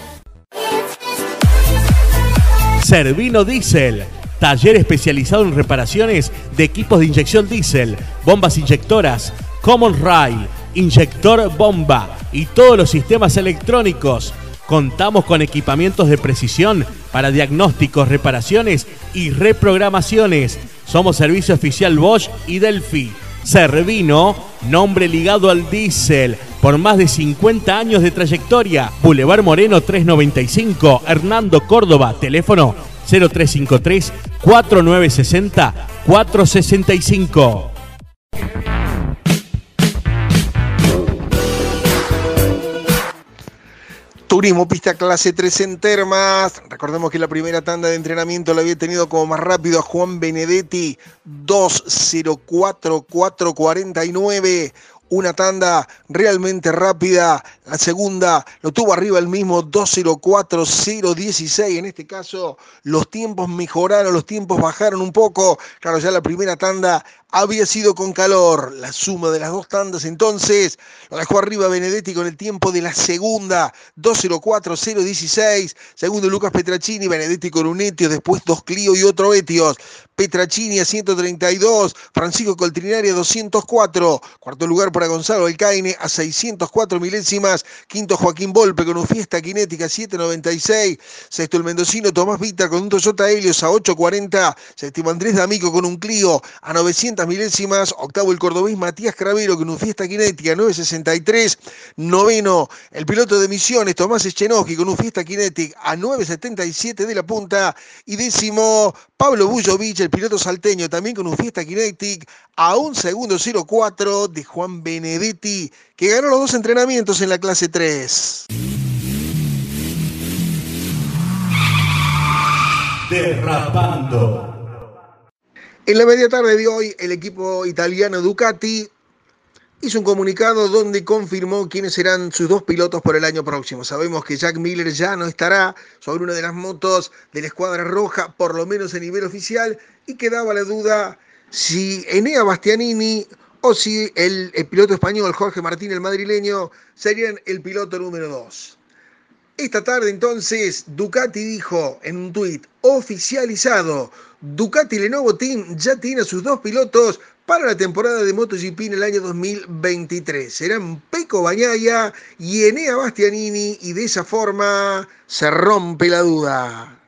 Servino Diesel Taller especializado en reparaciones de equipos de inyección diésel, bombas inyectoras, Common Rail, inyector bomba y todos los sistemas electrónicos. Contamos con equipamientos de precisión para diagnósticos, reparaciones y reprogramaciones. Somos servicio oficial Bosch y Delphi. Servino, nombre ligado al diésel, por más de 50 años de trayectoria. Boulevard Moreno 395, Hernando Córdoba, teléfono 0353 4960 465. Turismo Pista Clase 3 en Termas. Recordemos que la primera tanda de entrenamiento la había tenido como más rápido a Juan Benedetti, 2.04.449 una tanda realmente rápida. La segunda lo tuvo arriba el mismo 2.04.016. En este caso, los tiempos mejoraron, los tiempos bajaron un poco. Claro, ya la primera tanda había sido con calor. La suma de las dos tandas entonces lo dejó arriba Benedetti con el tiempo de la segunda, 2.04.016. Segundo Lucas Petracini, Benedetti con un Etios, después dos Clio y otro Etios. Petracini a 132, Francisco Coltrinari a 204. Cuarto lugar para Gonzalo Alcaine a 604 milésimas. Quinto Joaquín Volpe con un Fiesta Kinética 796. Sexto el mendocino Tomás Vita con un Toyota Helios a 840. Séptimo Andrés D'Amico con un Clio a 900 milésimas. Octavo el cordobés Matías Cravero con un fiesta cinética 963. Noveno el piloto de misiones Tomás Echenoski con un fiesta kinetic a 977 de la punta. Y décimo Pablo Bullovic, el piloto salteño, también con un fiesta kinetic a un segundo 04 de Juan Benedetti, que ganó los dos entrenamientos en la clase 3. Derrapando. En la media tarde de hoy, el equipo italiano Ducati hizo un comunicado donde confirmó quiénes serán sus dos pilotos por el año próximo. Sabemos que Jack Miller ya no estará sobre una de las motos de la escuadra roja, por lo menos a nivel oficial, y quedaba la duda si Enea Bastianini o si el, piloto español Jorge Martín, el madrileño, serían el piloto número dos. Esta tarde entonces Ducati dijo en un tuit oficializado, Ducati Lenovo Team ya tiene a sus dos pilotos para la temporada de MotoGP en el año 2023. Serán Peco Bañaya y Enea Bastianini y de esa forma se rompe la duda.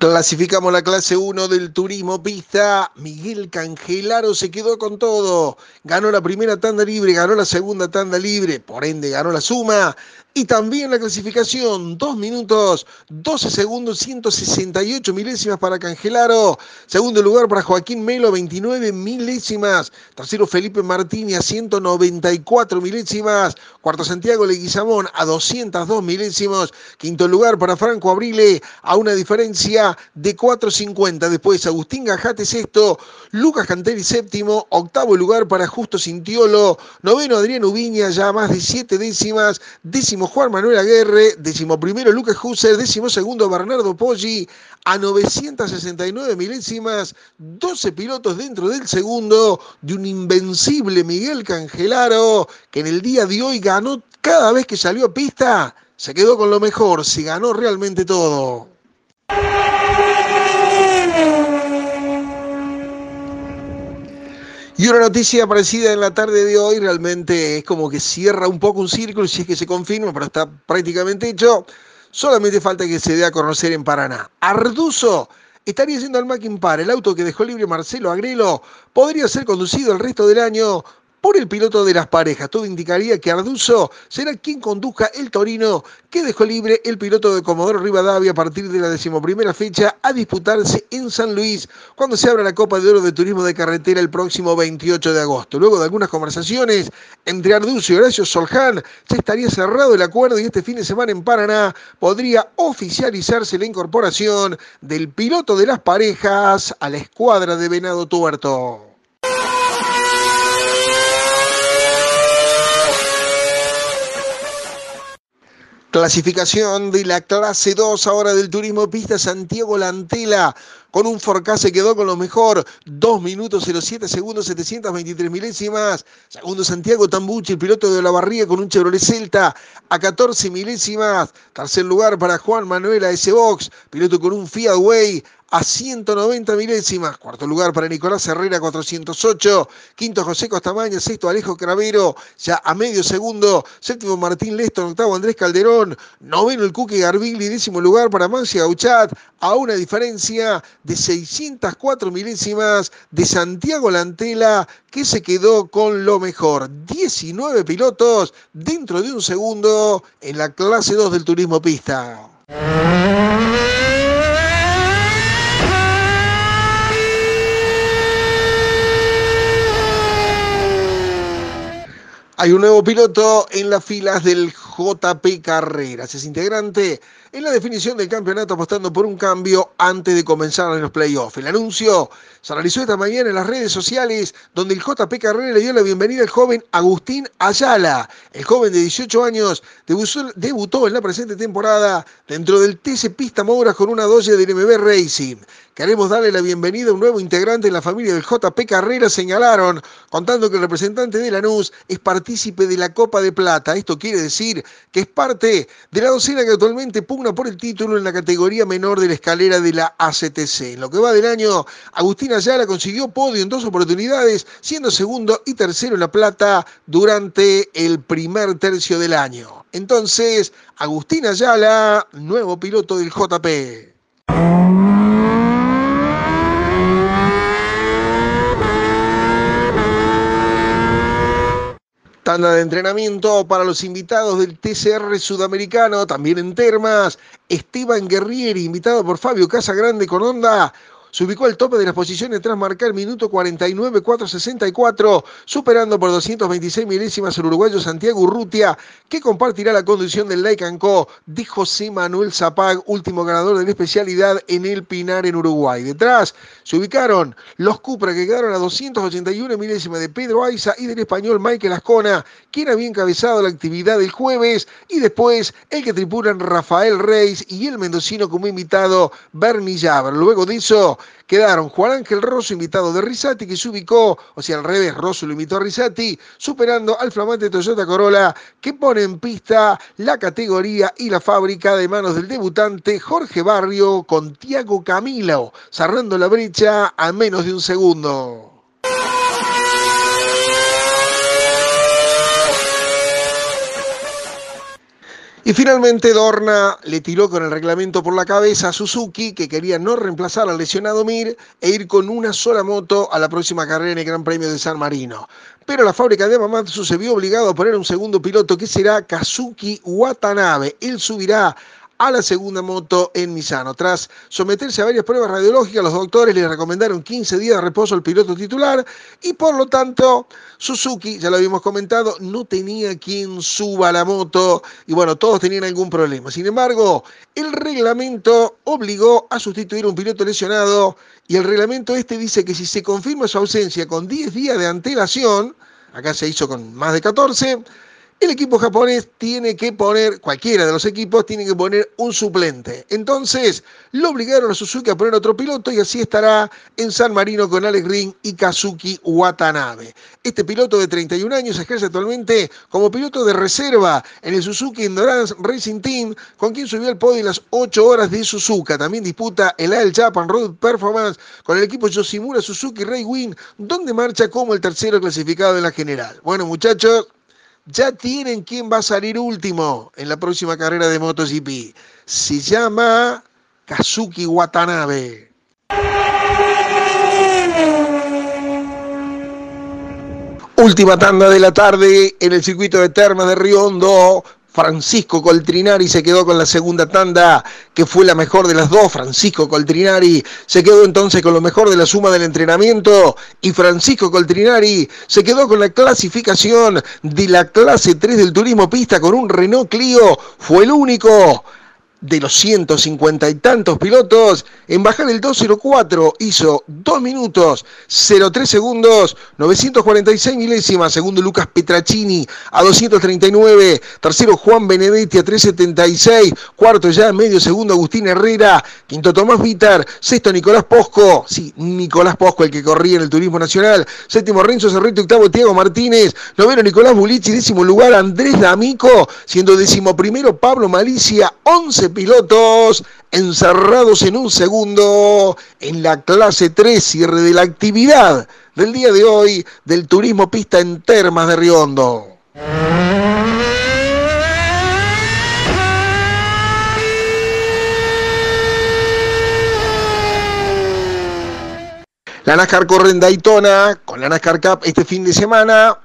Clasificamos la clase 1 del turismo pista. Miguel Cangelaro se quedó con todo. Ganó la primera tanda libre, ganó la segunda tanda libre, por ende ganó la suma. Y también la clasificación, 2 minutos, 12 segundos, 168 milésimas para Cangelaro. Segundo lugar para Joaquín Melo, 29 milésimas. Tercero Felipe Martini a 194 milésimas. Cuarto Santiago Leguizamón a 202 milésimos. Quinto lugar para Franco Abrile a una diferencia de 4.50. Después Agustín Gajate sexto, Lucas Canteri séptimo. Octavo lugar para Justo Cintiolo. Noveno Adrián Ubiña ya más de 7 décimas. Décimo Juan Manuel Aguerre, décimo primero Lucas Husser, décimo segundo Bernardo Poggi, a 969 milésimas, 12 pilotos dentro del segundo de un invencible Miguel Cangelaro, que en el día de hoy ganó cada vez que salió a pista, se quedó con lo mejor, se ganó realmente todo. Y una noticia parecida en la tarde de hoy, realmente es como que cierra un poco un círculo, si es que se confirma, pero está prácticamente hecho. Solamente falta que se dé a conocer en Paraná. Arduzo estaría yendo al Mackin Par. El auto que dejó libre Marcelo Agrelo podría ser conducido el resto del año por el piloto de las parejas. Todo indicaría que Arduzo será quien conduzca el Torino que dejó libre el piloto de Comodoro Rivadavia a partir de la decimoprimera fecha a disputarse en San Luis cuando se abra la Copa de Oro de Turismo de Carretera el próximo 28 de agosto. Luego de algunas conversaciones entre Arduzo y Horacio Soljan, se estaría cerrado el acuerdo y este fin de semana en Paraná podría oficializarse la incorporación del piloto de las parejas a la escuadra de Venado Tuerto. Clasificación de la clase 2 ahora del turismo pista Santiago Lantela. Con un Forcase se quedó con lo mejor. 2 minutos 07 segundos 723 milésimas. Segundo Santiago Tambuchi, el piloto de la barriga con un Chevrolet Celta a 14 milésimas. Tercer lugar para Juan Manuel S. Box, piloto con un Fiat Way a 190 milésimas. Cuarto lugar para Nicolás Herrera, 408. Quinto José Costamaña. Sexto Alejo Cravero, ya a medio segundo. Séptimo Martín Leston. Octavo Andrés Calderón. Noveno el Cuque Garvigli. Décimo lugar para Mancia Gauchat. A una diferencia de 604 milésimas de Santiago Lantela, que se quedó con lo mejor. 19 pilotos dentro de un segundo en la clase 2 del turismo pista. Hay un nuevo piloto en las filas del JP Carreras. Es integrante en la definición del campeonato apostando por un cambio antes de comenzar en los playoffs. El anuncio se realizó esta mañana en las redes sociales donde el JP Carreras le dio la bienvenida al joven Agustín Ayala. El joven de 18 años debutó, en la presente temporada dentro del TC Pista Mouras con una dosis de MB Racing. Queremos darle la bienvenida a un nuevo integrante en la familia del JP Carrera, señalaron, contando que el representante de Lanús es partícipe de la Copa de Plata. Esto quiere decir que es parte de la docena que actualmente pugna por el título en la categoría menor de la escalera de la ACTC. En lo que va del año, Agustín Ayala consiguió podio en dos oportunidades, siendo segundo y tercero en la Plata durante el primer tercio del año. Entonces, Agustín Ayala, nuevo piloto del JP. Tanda de entrenamiento para los invitados del TCR sudamericano, también en Termas. Esteban Guerrieri, invitado por Fabio Casagrande con Onda se ubicó al tope de las posiciones tras marcar minuto 49-464, superando por 226 milésimas al uruguayo Santiago Urrutia, que compartirá la conducción del Lake Co. de José Manuel Zapag, último ganador de la especialidad en el Pinar en Uruguay. Detrás se ubicaron los Cupra que quedaron a 281 milésimas de Pedro Aiza y del español Michael Ascona, quien había encabezado la actividad del jueves, y después el que tripulan Rafael Reis y el mendocino como invitado Bernie Jaber. Luego de eso, quedaron Juan Ángel Rosso, invitado de Risati, que se ubicó, o sea, al revés, Rosso lo invitó a Risati, superando al flamante Toyota Corolla, que pone en pista la categoría y la fábrica de manos del debutante Jorge Barrio con Tiago Camilo, cerrando la brecha a menos de un segundo. Y finalmente Dorna le tiró con el reglamento por la cabeza a Suzuki, que quería no reemplazar al lesionado Mir e ir con una sola moto a la próxima carrera en el Gran Premio de San Marino. Pero la fábrica de Amamatsu se vio obligado a poner un segundo piloto que será Kazuki Watanabe. Él subirá a la segunda moto en Misano. Tras someterse a varias pruebas radiológicas, los doctores le recomendaron 15 días de reposo al piloto titular y por lo tanto Suzuki, ya lo habíamos comentado, no tenía quien suba la moto y bueno, todos tenían algún problema. Sin embargo, el reglamento obligó a sustituir a un piloto lesionado y el reglamento este dice que si se confirma su ausencia con 10 días de antelación, acá se hizo con más de 14, el equipo japonés tiene que poner, cualquiera de los equipos tiene que poner un suplente. Entonces, lo obligaron a Suzuki a poner otro piloto y así estará en San Marino con Alex Ring y Kazuki Watanabe. Este piloto de 31 años ejerce actualmente como piloto de reserva en el Suzuki Endurance Racing Team, con quien subió al podio en las 8 horas de Suzuka. También disputa el AL Japan Road Performance con el equipo Yoshimura Suzuki Ray Win, donde marcha como el tercero clasificado en la general. Bueno, muchachos ya tienen quién va a salir último en la próxima carrera de MotoGP. Se llama Kazuki Watanabe. Última tanda de la tarde en el circuito de Termas de Riondo. Francisco Coltrinari se quedó con la segunda tanda, que fue la mejor de las dos. Francisco Coltrinari se quedó entonces con lo mejor de la suma del entrenamiento. Y Francisco Coltrinari se quedó con la clasificación de la clase 3 del turismo pista con un Renault Clio. Fue el único de los 150 y tantos pilotos, en bajar el 204 hizo 2 minutos 03 segundos, 946 milésimas, segundo Lucas Petracini a 239, tercero Juan Benedetti a 376, cuarto ya medio segundo Agustín Herrera, quinto Tomás Vitar, sexto Nicolás Posco, sí, Nicolás Posco el que corría en el Turismo Nacional, séptimo Renzo Cerrito, octavo Tiago Martínez, noveno Nicolás Bulici, décimo lugar Andrés D'Amico, siendo décimo primero Pablo Malicia, 11 pilotos encerrados en un segundo en la clase 3, cierre de la actividad del día de hoy del turismo pista en Termas de Riondo. La NASCAR corre en Daytona con la NASCAR Cup este fin de semana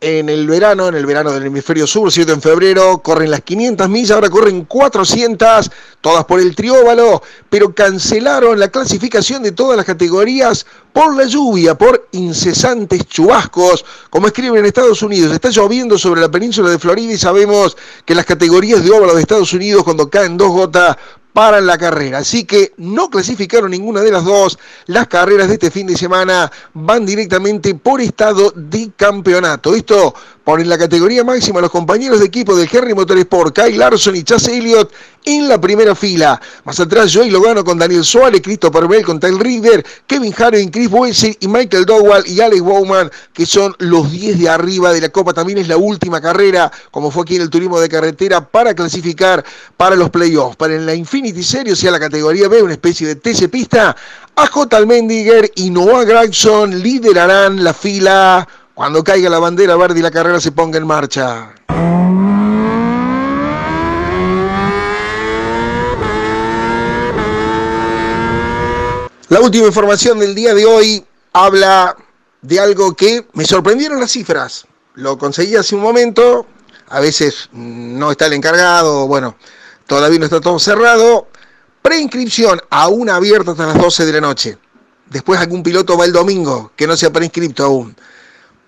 en el verano, en el verano del hemisferio sur, 7 en febrero, corren las 500 millas, ahora corren 400, todas por el trióvalo, pero cancelaron la clasificación de todas las categorías por la lluvia, por incesantes chubascos, como escriben en Estados Unidos. Está lloviendo sobre la península de Florida y sabemos que las categorías de óvalo de Estados Unidos, cuando caen dos gotas, para la carrera. Así que no clasificaron ninguna de las dos. Las carreras de este fin de semana van directamente por estado de campeonato. Esto por en la categoría máxima los compañeros de equipo del Henry Motorsport, Kyle Larson y Chase Elliott en la primera fila. Más atrás, Joey Logano con Daniel Suárez, Christopher Bell con Tyler River, Kevin Harvey, Chris Boese y Michael Dowell y Alex Bowman, que son los 10 de arriba de la Copa. También es la última carrera, como fue aquí en el turismo de carretera, para clasificar para los playoffs. Para en la Infinity Series, o sea, la categoría B, una especie de TC pista, AJ Almendiger y Noah Gregson liderarán la fila cuando caiga la bandera verde y la carrera se ponga en marcha. La última información del día de hoy habla de algo que me sorprendieron las cifras. Lo conseguí hace un momento, a veces no está el encargado, bueno, todavía no está todo cerrado. Preinscripción aún abierta hasta las 12 de la noche. Después algún piloto va el domingo que no se ha preinscripto aún.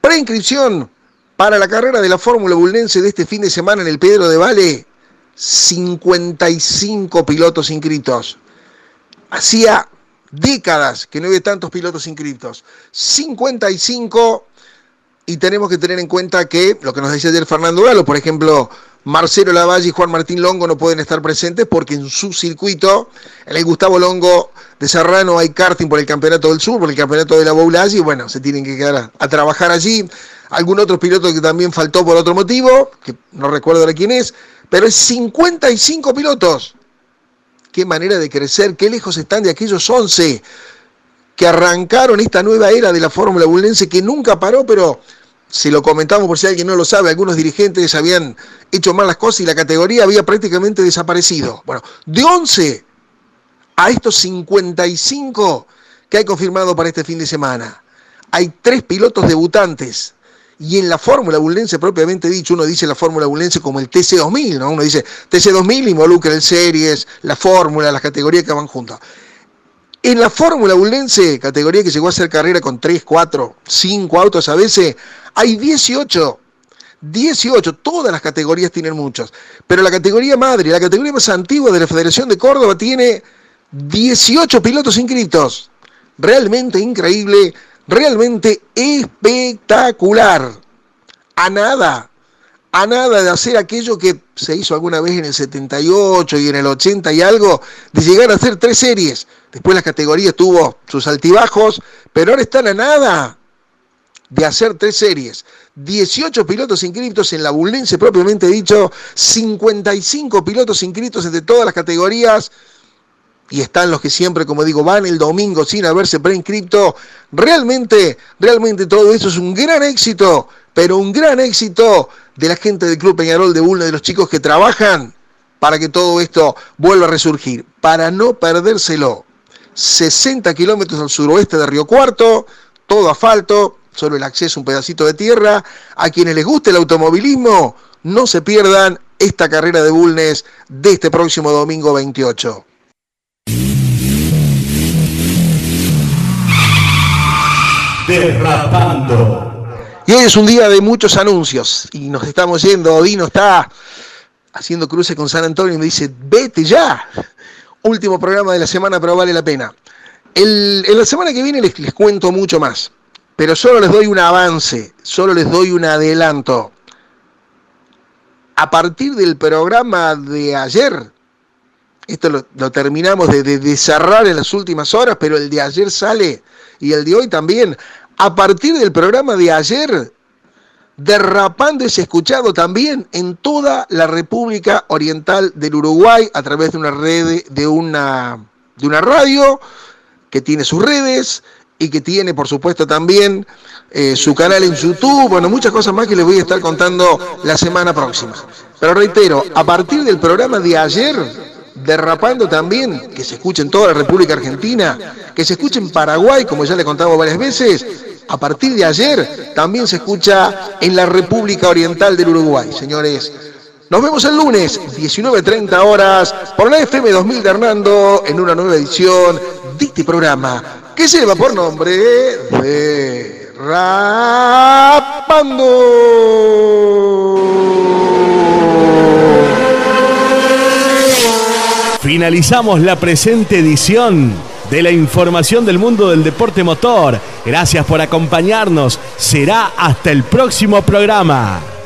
Preinscripción para la carrera de la Fórmula Bulnense de este fin de semana en el Pedro de Vale. 55 pilotos inscritos. Hacía décadas que no había tantos pilotos inscritos. 55 y tenemos que tener en cuenta que lo que nos decía ayer Fernando Galo, por ejemplo, Marcelo Lavalle y Juan Martín Longo no pueden estar presentes porque en su circuito, el Gustavo Longo de Serrano, hay karting por el Campeonato del Sur, por el Campeonato de la Boulage, y bueno, se tienen que quedar a, trabajar allí. Algún otro piloto que también faltó por otro motivo, que no recuerdo de quién es, pero es 55 pilotos. Qué manera de crecer, qué lejos están de aquellos 11 que arrancaron esta nueva era de la Fórmula Bullense que nunca paró, pero se lo comentamos por si alguien no lo sabe, algunos dirigentes habían hecho mal las cosas y la categoría había prácticamente desaparecido. Bueno, de 11 a estos 55 que hay confirmado para este fin de semana, hay tres pilotos debutantes. Y en la Fórmula Bullense, propiamente dicho, uno dice la Fórmula Bullense como el TC2000, ¿no? Uno dice TC2000 involucra el Series, la Fórmula, las categorías que van juntas. En la Fórmula Bullense, categoría que llegó a hacer carrera con 3, 4, 5 autos a veces, hay 18. 18, todas las categorías tienen muchos. Pero la categoría madre, la categoría más antigua de la Federación de Córdoba tiene 18 pilotos inscritos. Realmente increíble, realmente espectacular. A nada, a nada de hacer aquello que se hizo alguna vez en el 78 y en el 80 y algo, de llegar a hacer tres series. Después la categoría tuvo sus altibajos, pero ahora están a nada de hacer tres series. 18 pilotos inscritos en la Bullense propiamente dicho, 55 pilotos inscritos entre todas las categorías y están los que siempre, como digo, van el domingo sin haberse preinscrito. Realmente, realmente todo eso es un gran éxito, pero un gran éxito de la gente del Club Peñarol de Bulnes, de los chicos que trabajan para que todo esto vuelva a resurgir, para no perdérselo. 60 kilómetros al suroeste de Río Cuarto, todo asfalto, solo el acceso un pedacito de tierra. A quienes les guste el automovilismo, no se pierdan esta carrera de Bulnes de este próximo domingo 28. Derrapando. Y hoy es un día de muchos anuncios y nos estamos yendo. Odino está haciendo cruce con San Antonio y me dice, vete ya. Último programa de la semana, pero vale la pena. El, en la semana que viene les, les cuento mucho más, pero solo les doy un avance, solo les doy un adelanto. A partir del programa de ayer, esto lo, terminamos de, de, de, cerrar en las últimas horas, pero el de ayer sale y el de hoy también. A partir del programa de ayer, derrapando es escuchado también en toda la República Oriental del Uruguay a través de una red, de una, de una radio que tiene sus redes y que tiene, por supuesto, también eh, su canal en YouTube, bueno, muchas cosas más que les voy a estar contando la semana próxima. Pero reitero, a partir del programa de ayer, derrapando también, que se escuche en toda la República Argentina, que se escuche en Paraguay, como ya le contamos varias veces, a partir de ayer también se escucha en la República Oriental del Uruguay, señores. Nos vemos el lunes, 19.30 horas, por la FM 2000 de Hernando, en una nueva edición de este programa, que lleva por nombre de Rapando. Finalizamos la presente edición de la información del mundo del deporte motor. Gracias por acompañarnos. Será hasta el próximo programa.